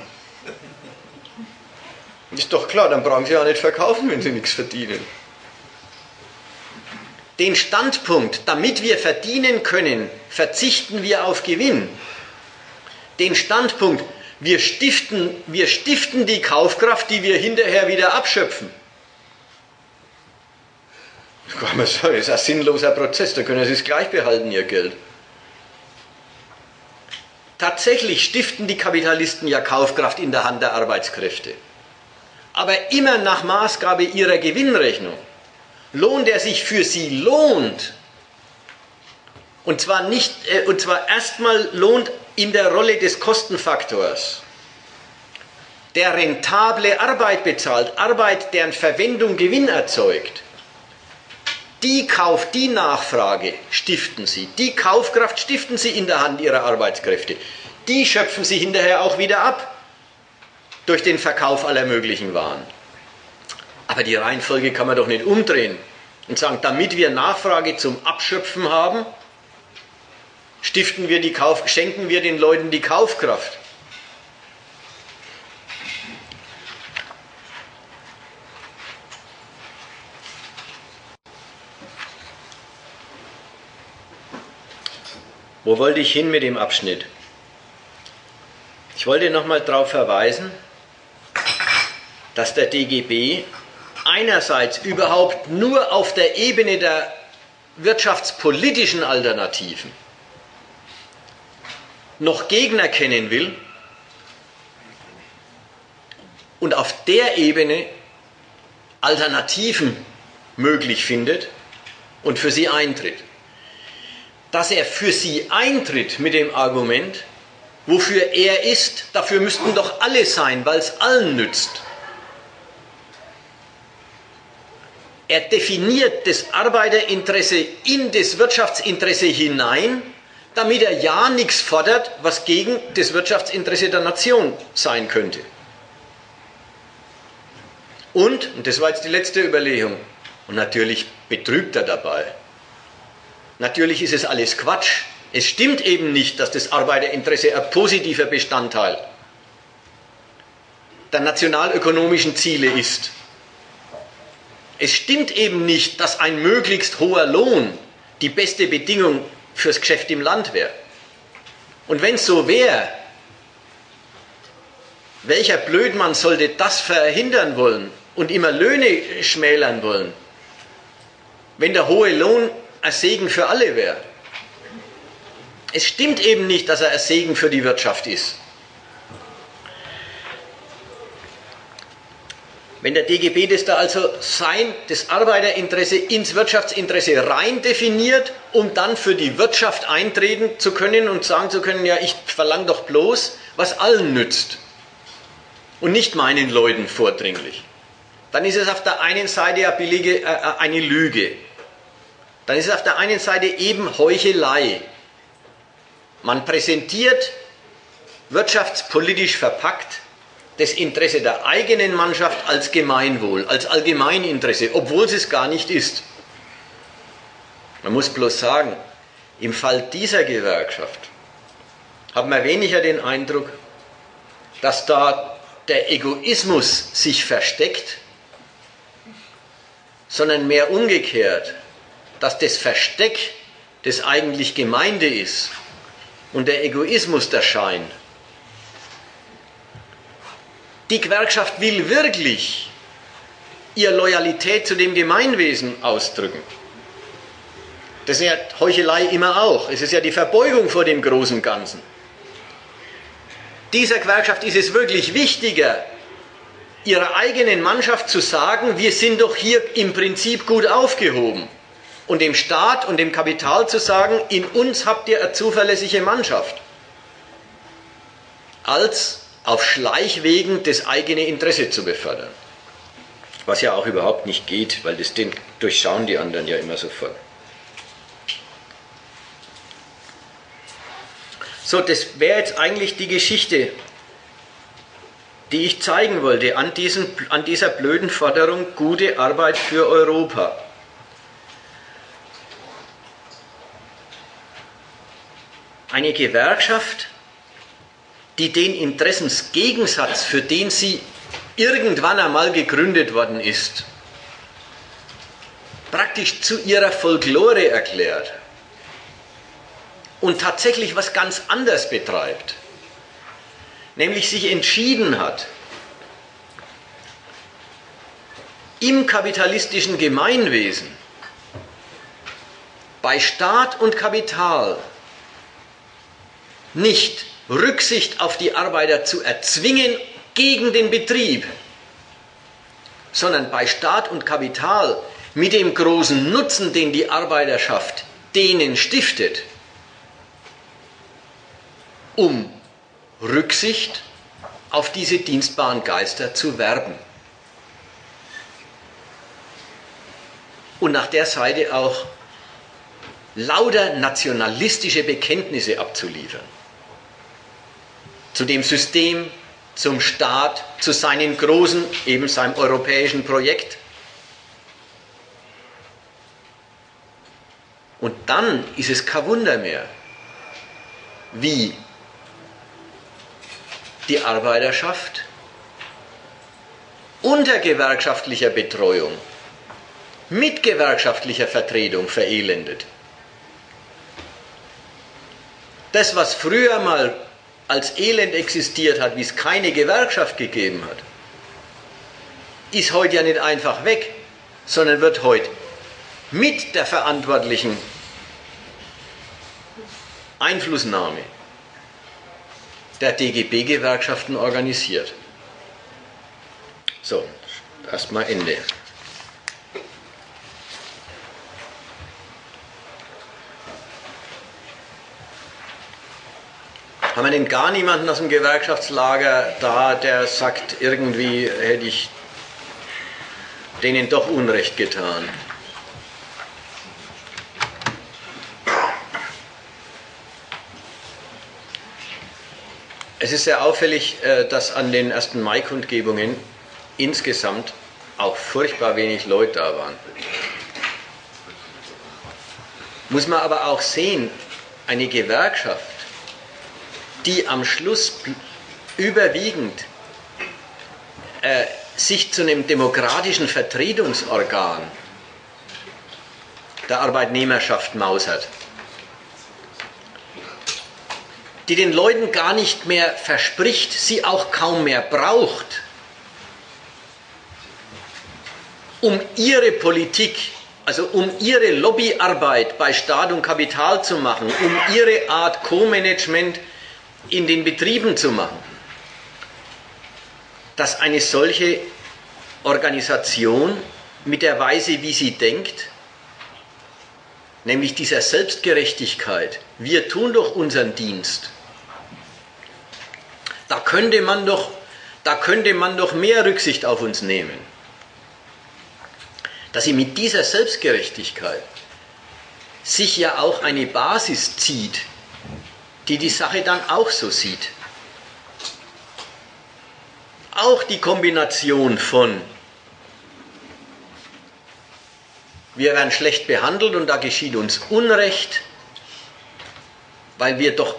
Ist doch klar, dann brauchen Sie ja nicht verkaufen, wenn Sie nichts verdienen. Den Standpunkt, damit wir verdienen können, verzichten wir auf Gewinn. Den Standpunkt, wir stiften, wir stiften die Kaufkraft, die wir hinterher wieder abschöpfen. Sagen, das ist ein sinnloser Prozess, da können Sie es gleich behalten, Ihr Geld. Tatsächlich stiften die Kapitalisten ja Kaufkraft in der Hand der Arbeitskräfte. Aber immer nach Maßgabe ihrer Gewinnrechnung. Lohn, der sich für sie lohnt. Und zwar nicht, äh, und zwar erstmal lohnt in der Rolle des Kostenfaktors. Der rentable Arbeit bezahlt, Arbeit, deren Verwendung Gewinn erzeugt die Kauf, die Nachfrage stiften sie, die Kaufkraft stiften sie in der Hand ihrer Arbeitskräfte. Die schöpfen sie hinterher auch wieder ab durch den Verkauf aller möglichen Waren. Aber die Reihenfolge kann man doch nicht umdrehen und sagen, damit wir Nachfrage zum Abschöpfen haben, stiften wir die Kauf, schenken wir den Leuten die Kaufkraft. Wo wollte ich hin mit dem Abschnitt? Ich wollte nochmal darauf verweisen, dass der DGB einerseits überhaupt nur auf der Ebene der wirtschaftspolitischen Alternativen noch Gegner kennen will und auf der Ebene Alternativen möglich findet und für sie eintritt dass er für sie eintritt mit dem Argument, wofür er ist, dafür müssten doch alle sein, weil es allen nützt. Er definiert das Arbeiterinteresse in das Wirtschaftsinteresse hinein, damit er ja nichts fordert, was gegen das Wirtschaftsinteresse der Nation sein könnte. Und, und das war jetzt die letzte Überlegung, und natürlich betrügt er dabei. Natürlich ist es alles Quatsch. Es stimmt eben nicht, dass das Arbeiterinteresse ein positiver Bestandteil der nationalökonomischen Ziele ist. Es stimmt eben nicht, dass ein möglichst hoher Lohn die beste Bedingung fürs Geschäft im Land wäre. Und wenn es so wäre, welcher Blödmann sollte das verhindern wollen und immer Löhne schmälern wollen? Wenn der hohe Lohn ein Segen für alle wäre. Es stimmt eben nicht, dass er ein Segen für die Wirtschaft ist. Wenn der DGB das da also sein, das Arbeiterinteresse ins Wirtschaftsinteresse rein definiert, um dann für die Wirtschaft eintreten zu können und sagen zu können, ja, ich verlange doch bloß, was allen nützt und nicht meinen Leuten vordringlich, dann ist es auf der einen Seite eine, billige, äh, eine Lüge dann ist es auf der einen Seite eben Heuchelei. Man präsentiert wirtschaftspolitisch verpackt das Interesse der eigenen Mannschaft als Gemeinwohl, als Allgemeininteresse, obwohl es es gar nicht ist. Man muss bloß sagen, im Fall dieser Gewerkschaft hat man weniger den Eindruck, dass da der Egoismus sich versteckt, sondern mehr umgekehrt, dass das Versteck das eigentlich Gemeinde ist und der Egoismus der Schein. Die Gewerkschaft will wirklich ihre Loyalität zu dem Gemeinwesen ausdrücken. Das ist ja Heuchelei immer auch. Es ist ja die Verbeugung vor dem großen Ganzen. Dieser Gewerkschaft ist es wirklich wichtiger, ihrer eigenen Mannschaft zu sagen, wir sind doch hier im Prinzip gut aufgehoben. Und dem Staat und dem Kapital zu sagen, in uns habt ihr eine zuverlässige Mannschaft. Als auf Schleichwegen das eigene Interesse zu befördern. Was ja auch überhaupt nicht geht, weil das den durchschauen die anderen ja immer sofort. So, das wäre jetzt eigentlich die Geschichte, die ich zeigen wollte an, diesen, an dieser blöden Forderung gute Arbeit für Europa. Eine Gewerkschaft, die den Interessensgegensatz, für den sie irgendwann einmal gegründet worden ist, praktisch zu ihrer Folklore erklärt und tatsächlich was ganz anderes betreibt, nämlich sich entschieden hat, im kapitalistischen Gemeinwesen bei Staat und Kapital nicht Rücksicht auf die Arbeiter zu erzwingen gegen den Betrieb, sondern bei Staat und Kapital mit dem großen Nutzen, den die Arbeiterschaft denen stiftet, um Rücksicht auf diese dienstbaren Geister zu werben. Und nach der Seite auch lauter nationalistische Bekenntnisse abzuliefern zu dem System, zum Staat, zu seinen großen, eben seinem europäischen Projekt. Und dann ist es kein Wunder mehr, wie die Arbeiterschaft unter gewerkschaftlicher Betreuung, mit gewerkschaftlicher Vertretung verelendet. Das, was früher mal als Elend existiert hat, wie es keine Gewerkschaft gegeben hat, ist heute ja nicht einfach weg, sondern wird heute mit der verantwortlichen Einflussnahme der DGB-Gewerkschaften organisiert. So, erstmal Ende. Haben wir denn gar niemanden aus dem Gewerkschaftslager da, der sagt, irgendwie hätte ich denen doch Unrecht getan? Es ist sehr auffällig, äh, dass an den ersten Mai-Kundgebungen insgesamt auch furchtbar wenig Leute da waren. Muss man aber auch sehen, eine Gewerkschaft die am Schluss überwiegend äh, sich zu einem demokratischen Vertretungsorgan der Arbeitnehmerschaft mausert, die den Leuten gar nicht mehr verspricht, sie auch kaum mehr braucht, um ihre Politik, also um ihre Lobbyarbeit bei Staat und Kapital zu machen, um ihre Art Co-Management in den Betrieben zu machen, dass eine solche Organisation mit der Weise, wie sie denkt, nämlich dieser Selbstgerechtigkeit, wir tun doch unseren Dienst, da könnte man doch, da könnte man doch mehr Rücksicht auf uns nehmen. Dass sie mit dieser Selbstgerechtigkeit sich ja auch eine Basis zieht, die die Sache dann auch so sieht. auch die Kombination von wir werden schlecht behandelt und da geschieht uns Unrecht, weil wir doch,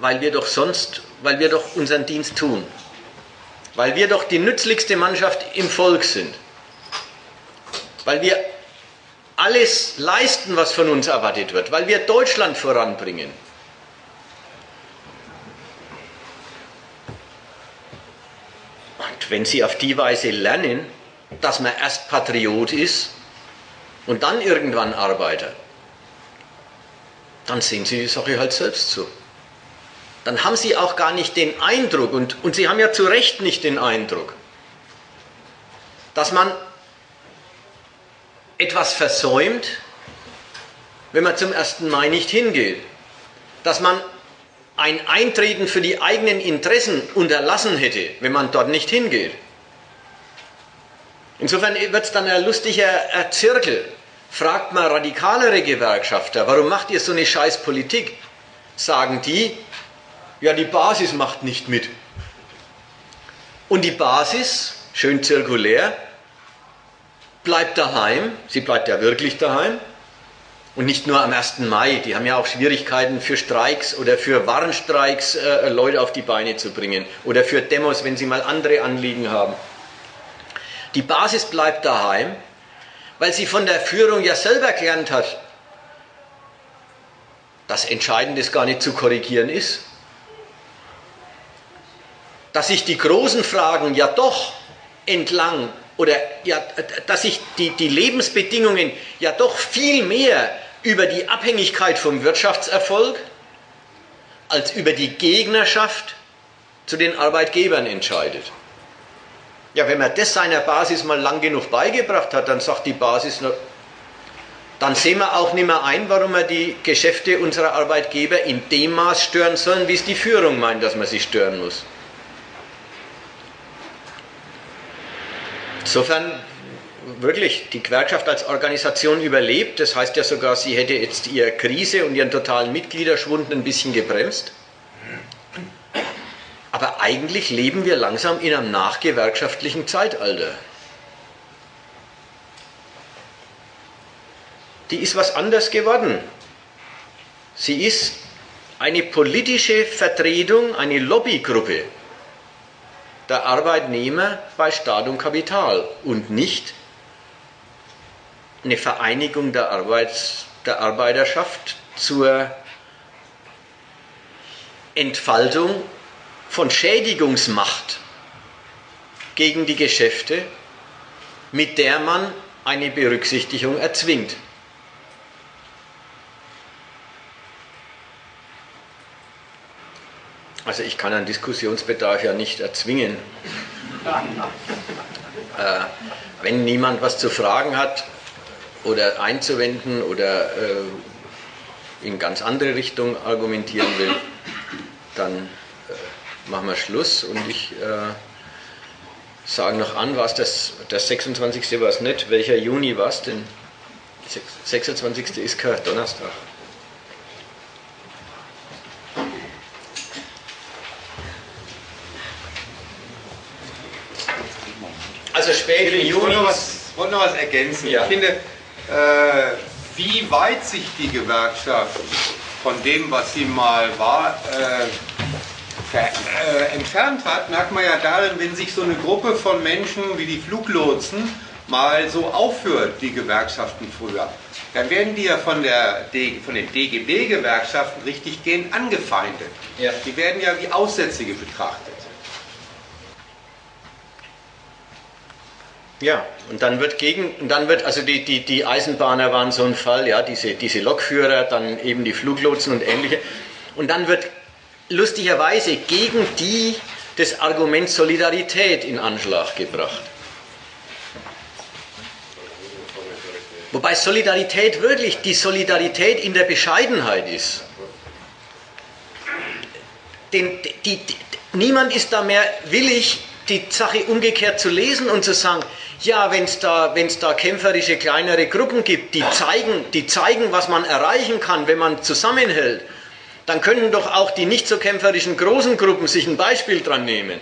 weil wir doch sonst, weil wir doch unseren Dienst tun, weil wir doch die nützlichste Mannschaft im Volk sind, weil wir alles leisten, was von uns erwartet wird, weil wir Deutschland voranbringen. Wenn Sie auf die Weise lernen, dass man erst Patriot ist und dann irgendwann Arbeiter, dann sehen Sie die Sache halt selbst so. Dann haben Sie auch gar nicht den Eindruck, und, und Sie haben ja zu Recht nicht den Eindruck, dass man etwas versäumt, wenn man zum 1. Mai nicht hingeht. Dass man ein Eintreten für die eigenen Interessen unterlassen hätte, wenn man dort nicht hingeht. Insofern wird es dann ein lustiger Zirkel. Fragt mal radikalere Gewerkschafter, warum macht ihr so eine scheiß Politik? Sagen die, ja, die Basis macht nicht mit. Und die Basis, schön zirkulär, bleibt daheim, sie bleibt ja wirklich daheim. Und nicht nur am 1. Mai, die haben ja auch Schwierigkeiten für Streiks oder für Warnstreiks äh, Leute auf die Beine zu bringen oder für Demos, wenn sie mal andere Anliegen haben. Die Basis bleibt daheim, weil sie von der Führung ja selber gelernt hat, dass Entscheidendes gar nicht zu korrigieren ist. Dass sich die großen Fragen ja doch entlang oder ja, dass sich die, die Lebensbedingungen ja doch viel mehr über die Abhängigkeit vom Wirtschaftserfolg als über die Gegnerschaft zu den Arbeitgebern entscheidet. Ja, wenn man das seiner Basis mal lang genug beigebracht hat, dann sagt die Basis, dann sehen wir auch nicht mehr ein, warum wir die Geschäfte unserer Arbeitgeber in dem Maß stören sollen, wie es die Führung meint, dass man sie stören muss. Insofern wirklich die Gewerkschaft als Organisation überlebt. Das heißt ja sogar, sie hätte jetzt ihre Krise und ihren totalen Mitgliederschwund ein bisschen gebremst. Aber eigentlich leben wir langsam in einem nachgewerkschaftlichen Zeitalter. Die ist was anders geworden. Sie ist eine politische Vertretung, eine Lobbygruppe der Arbeitnehmer bei Staat und Kapital und nicht eine Vereinigung der, Arbeits-, der Arbeiterschaft zur Entfaltung von Schädigungsmacht gegen die Geschäfte, mit der man eine Berücksichtigung erzwingt. Also ich kann einen Diskussionsbedarf ja nicht erzwingen. Äh, wenn niemand was zu fragen hat oder einzuwenden oder äh, in ganz andere Richtung argumentieren will, dann äh, machen wir Schluss und ich äh, sage noch an, was das, das 26. war es nicht, welcher Juni war es denn? 26. ist kein Donnerstag. Also spät im Juni. Ich wollte noch was, wollte noch was ergänzen. Ja. Ich finde, äh, wie weit sich die Gewerkschaft von dem, was sie mal war, äh, äh, entfernt hat, merkt man ja darin, wenn sich so eine Gruppe von Menschen wie die Fluglotsen mal so aufführt, die Gewerkschaften früher, dann werden die ja von, der, von den DGB-Gewerkschaften richtig gehend angefeindet. Ja. Die werden ja wie Aussätzige betrachtet. Ja, und dann wird gegen, und dann wird, also die, die, die Eisenbahner waren so ein Fall, ja, diese, diese Lokführer, dann eben die Fluglotsen und ähnliche. Und dann wird lustigerweise gegen die das Argument Solidarität in Anschlag gebracht. Wobei Solidarität wirklich die Solidarität in der Bescheidenheit ist. Den, die, die, niemand ist da mehr willig, die Sache umgekehrt zu lesen und zu sagen, ja, wenn es da, wenn's da kämpferische kleinere Gruppen gibt, die zeigen, die zeigen, was man erreichen kann, wenn man zusammenhält, dann können doch auch die nicht so kämpferischen großen Gruppen sich ein Beispiel dran nehmen.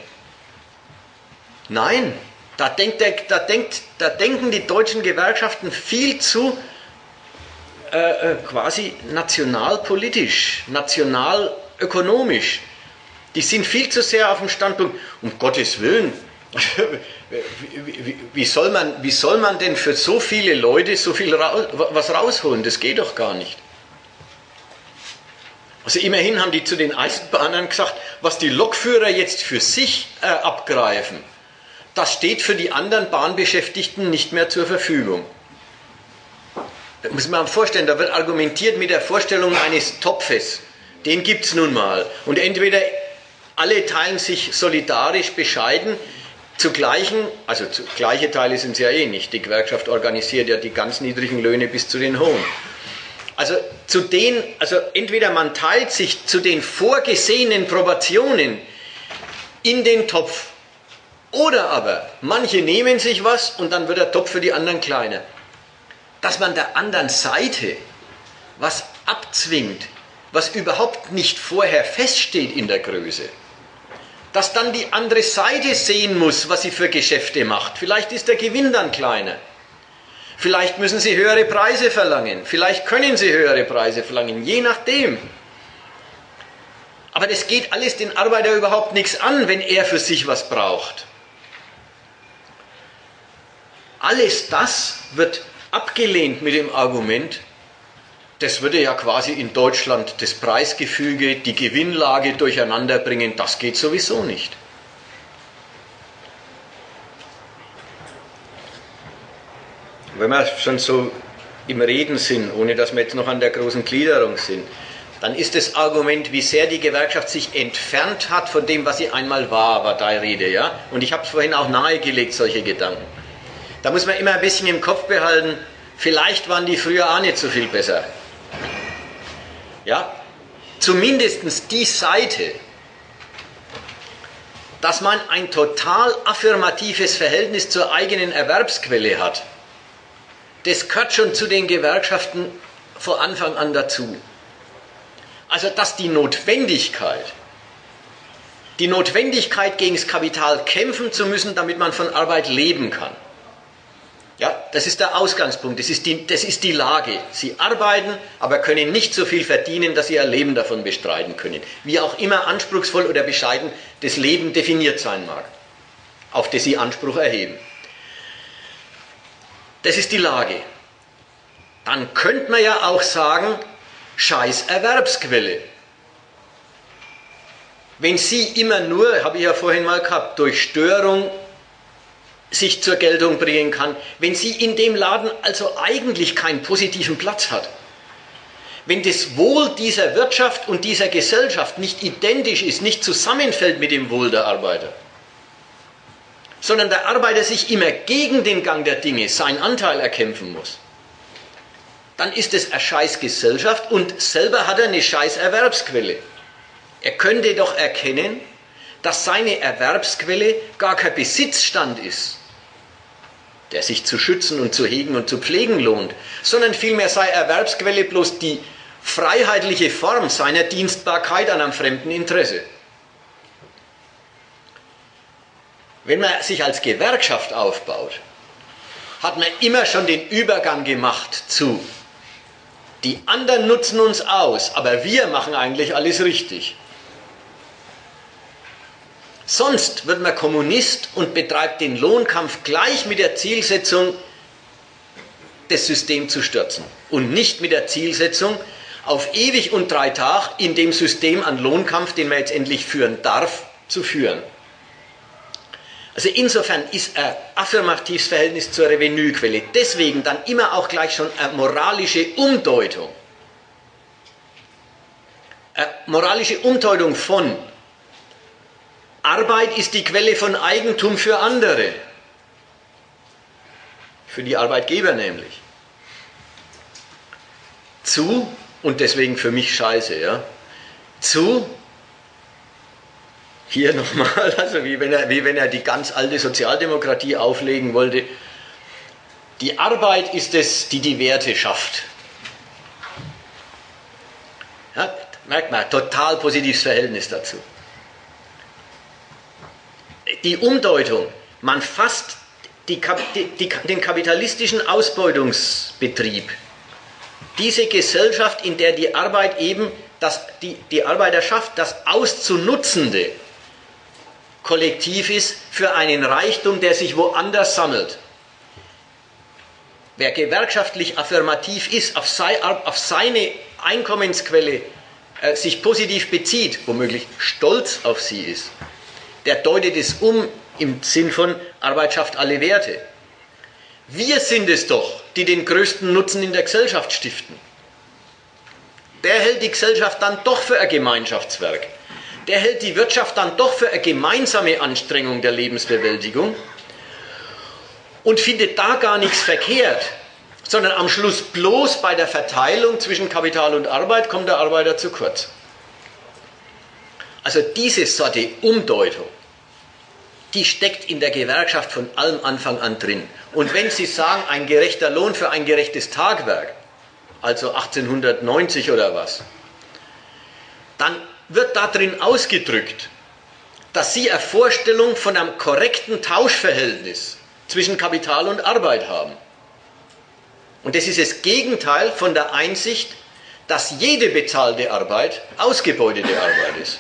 Nein, da, denkt der, da, denkt, da denken die deutschen Gewerkschaften viel zu äh, äh, quasi nationalpolitisch, nationalökonomisch. Die sind viel zu sehr auf dem Standpunkt, um Gottes Willen, wie, soll man, wie soll man denn für so viele Leute so viel raus, was rausholen? Das geht doch gar nicht. Also immerhin haben die zu den Eisenbahnern gesagt, was die Lokführer jetzt für sich äh, abgreifen, das steht für die anderen Bahnbeschäftigten nicht mehr zur Verfügung. Das muss man sich vorstellen, da wird argumentiert mit der Vorstellung eines Topfes. Den gibt es nun mal. Und entweder alle teilen sich solidarisch bescheiden, zu gleichen, also zu, gleiche Teile sind es ja eh nicht. Die Gewerkschaft organisiert ja die ganz niedrigen Löhne bis zu den hohen. Also zu den, also entweder man teilt sich zu den vorgesehenen Proportionen in den Topf, oder aber manche nehmen sich was und dann wird der Topf für die anderen kleiner. Dass man der anderen Seite was abzwingt, was überhaupt nicht vorher feststeht in der Größe, dass dann die andere Seite sehen muss, was sie für Geschäfte macht. Vielleicht ist der Gewinn dann kleiner. Vielleicht müssen sie höhere Preise verlangen. Vielleicht können sie höhere Preise verlangen, je nachdem. Aber das geht alles den Arbeiter überhaupt nichts an, wenn er für sich was braucht. Alles das wird abgelehnt mit dem Argument, das würde ja quasi in Deutschland das Preisgefüge, die Gewinnlage durcheinander bringen, das geht sowieso nicht. Wenn wir schon so im Reden sind, ohne dass wir jetzt noch an der großen Gliederung sind, dann ist das Argument, wie sehr die Gewerkschaft sich entfernt hat von dem, was sie einmal war, war da Rede, ja? Und ich habe es vorhin auch nahegelegt, solche Gedanken. Da muss man immer ein bisschen im Kopf behalten, vielleicht waren die früher auch nicht so viel besser. Ja? Zumindest die Seite, dass man ein total affirmatives Verhältnis zur eigenen Erwerbsquelle hat, das gehört schon zu den Gewerkschaften von Anfang an dazu. Also dass die Notwendigkeit, die Notwendigkeit gegen das Kapital kämpfen zu müssen, damit man von Arbeit leben kann, ja, das ist der Ausgangspunkt, das ist, die, das ist die Lage. Sie arbeiten, aber können nicht so viel verdienen, dass sie ihr Leben davon bestreiten können. Wie auch immer anspruchsvoll oder bescheiden das Leben definiert sein mag, auf das sie Anspruch erheben. Das ist die Lage. Dann könnte man ja auch sagen, scheiß Erwerbsquelle. Wenn Sie immer nur, habe ich ja vorhin mal gehabt, durch Störung sich zur Geltung bringen kann, wenn sie in dem Laden also eigentlich keinen positiven Platz hat. Wenn das Wohl dieser Wirtschaft und dieser Gesellschaft nicht identisch ist, nicht zusammenfällt mit dem Wohl der Arbeiter, sondern der Arbeiter sich immer gegen den Gang der Dinge seinen Anteil erkämpfen muss, dann ist es eine Scheißgesellschaft und selber hat er eine Scheißerwerbsquelle. Er könnte doch erkennen, dass seine Erwerbsquelle gar kein Besitzstand ist, der sich zu schützen und zu hegen und zu pflegen lohnt, sondern vielmehr sei Erwerbsquelle bloß die freiheitliche Form seiner Dienstbarkeit an einem fremden Interesse. Wenn man sich als Gewerkschaft aufbaut, hat man immer schon den Übergang gemacht zu, die anderen nutzen uns aus, aber wir machen eigentlich alles richtig. Sonst wird man Kommunist und betreibt den Lohnkampf gleich mit der Zielsetzung, das System zu stürzen und nicht mit der Zielsetzung, auf ewig und drei Tage in dem System an Lohnkampf, den man jetzt endlich führen darf, zu führen. Also insofern ist ein affirmatives Verhältnis zur Revenuequelle deswegen dann immer auch gleich schon eine moralische Umdeutung. Eine moralische Umdeutung von Arbeit ist die Quelle von Eigentum für andere. Für die Arbeitgeber nämlich. Zu, und deswegen für mich scheiße, ja, zu, hier nochmal, also wie wenn, er, wie wenn er die ganz alte Sozialdemokratie auflegen wollte, die Arbeit ist es, die die Werte schafft. Ja, merkt man, total positives Verhältnis dazu die Umdeutung, Man fasst die, die, den kapitalistischen Ausbeutungsbetrieb, diese Gesellschaft, in der die Arbeit eben, das, die, die Arbeiterschaft, das auszunutzende Kollektiv ist für einen Reichtum, der sich woanders sammelt. Wer gewerkschaftlich affirmativ ist, auf, sei, auf seine Einkommensquelle äh, sich positiv bezieht, womöglich stolz auf sie ist, der deutet es um im Sinn von Arbeit schafft alle Werte. Wir sind es doch, die den größten Nutzen in der Gesellschaft stiften. Der hält die Gesellschaft dann doch für ein Gemeinschaftswerk. Der hält die Wirtschaft dann doch für eine gemeinsame Anstrengung der Lebensbewältigung und findet da gar nichts verkehrt, sondern am Schluss bloß bei der Verteilung zwischen Kapital und Arbeit kommt der Arbeiter zu kurz. Also diese Sorte Umdeutung die steckt in der Gewerkschaft von allem Anfang an drin. Und wenn Sie sagen, ein gerechter Lohn für ein gerechtes Tagwerk, also 1890 oder was, dann wird darin ausgedrückt, dass Sie eine Vorstellung von einem korrekten Tauschverhältnis zwischen Kapital und Arbeit haben. Und das ist das Gegenteil von der Einsicht, dass jede bezahlte Arbeit ausgebeutete Arbeit ist.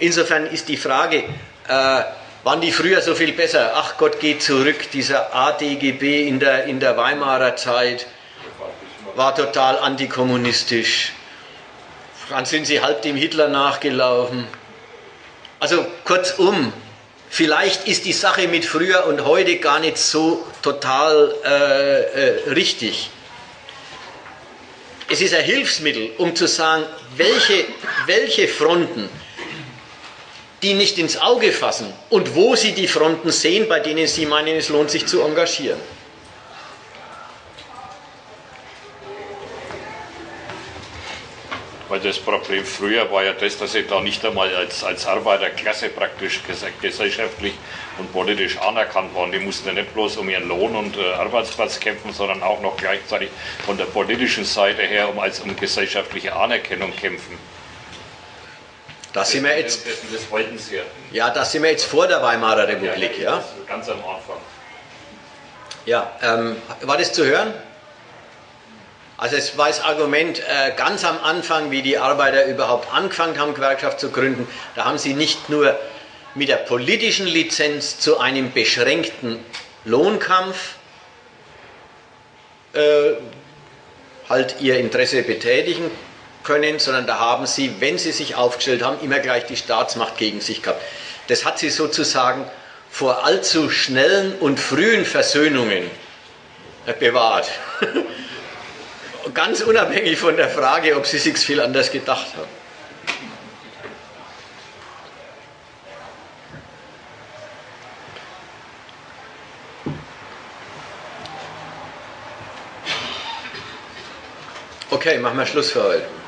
Insofern ist die Frage, äh, waren die früher so viel besser? Ach Gott, geht zurück, dieser ADGB in der, in der Weimarer Zeit war total antikommunistisch. Dann sind sie halb dem Hitler nachgelaufen. Also kurzum, vielleicht ist die Sache mit früher und heute gar nicht so total äh, äh, richtig. Es ist ein Hilfsmittel, um zu sagen, welche, welche Fronten die nicht ins Auge fassen und wo sie die Fronten sehen, bei denen sie meinen, es lohnt sich zu engagieren. Weil das Problem früher war ja das, dass ich da nicht einmal als, als Arbeiterklasse praktisch gesellschaftlich und politisch anerkannt waren. Die mussten ja nicht bloß um ihren Lohn und äh, Arbeitsplatz kämpfen, sondern auch noch gleichzeitig von der politischen Seite her um als um gesellschaftliche Anerkennung kämpfen. Das sind wir jetzt, das wollten Sie. Ja, das sind wir jetzt vor der Weimarer Republik, ja? ja? Ganz am Anfang. Ja, ähm, war das zu hören? Also es war das Argument äh, ganz am Anfang, wie die Arbeiter überhaupt angefangen haben, Gewerkschaft zu gründen, da haben sie nicht nur mit der politischen Lizenz zu einem beschränkten Lohnkampf äh, halt ihr Interesse betätigen können, sondern da haben sie, wenn sie sich aufgestellt haben, immer gleich die Staatsmacht gegen sich gehabt. Das hat sie sozusagen vor allzu schnellen und frühen Versöhnungen äh, bewahrt. Ganz unabhängig von der Frage, ob sie sich viel anders gedacht haben. Okay, machen wir Schluss für heute.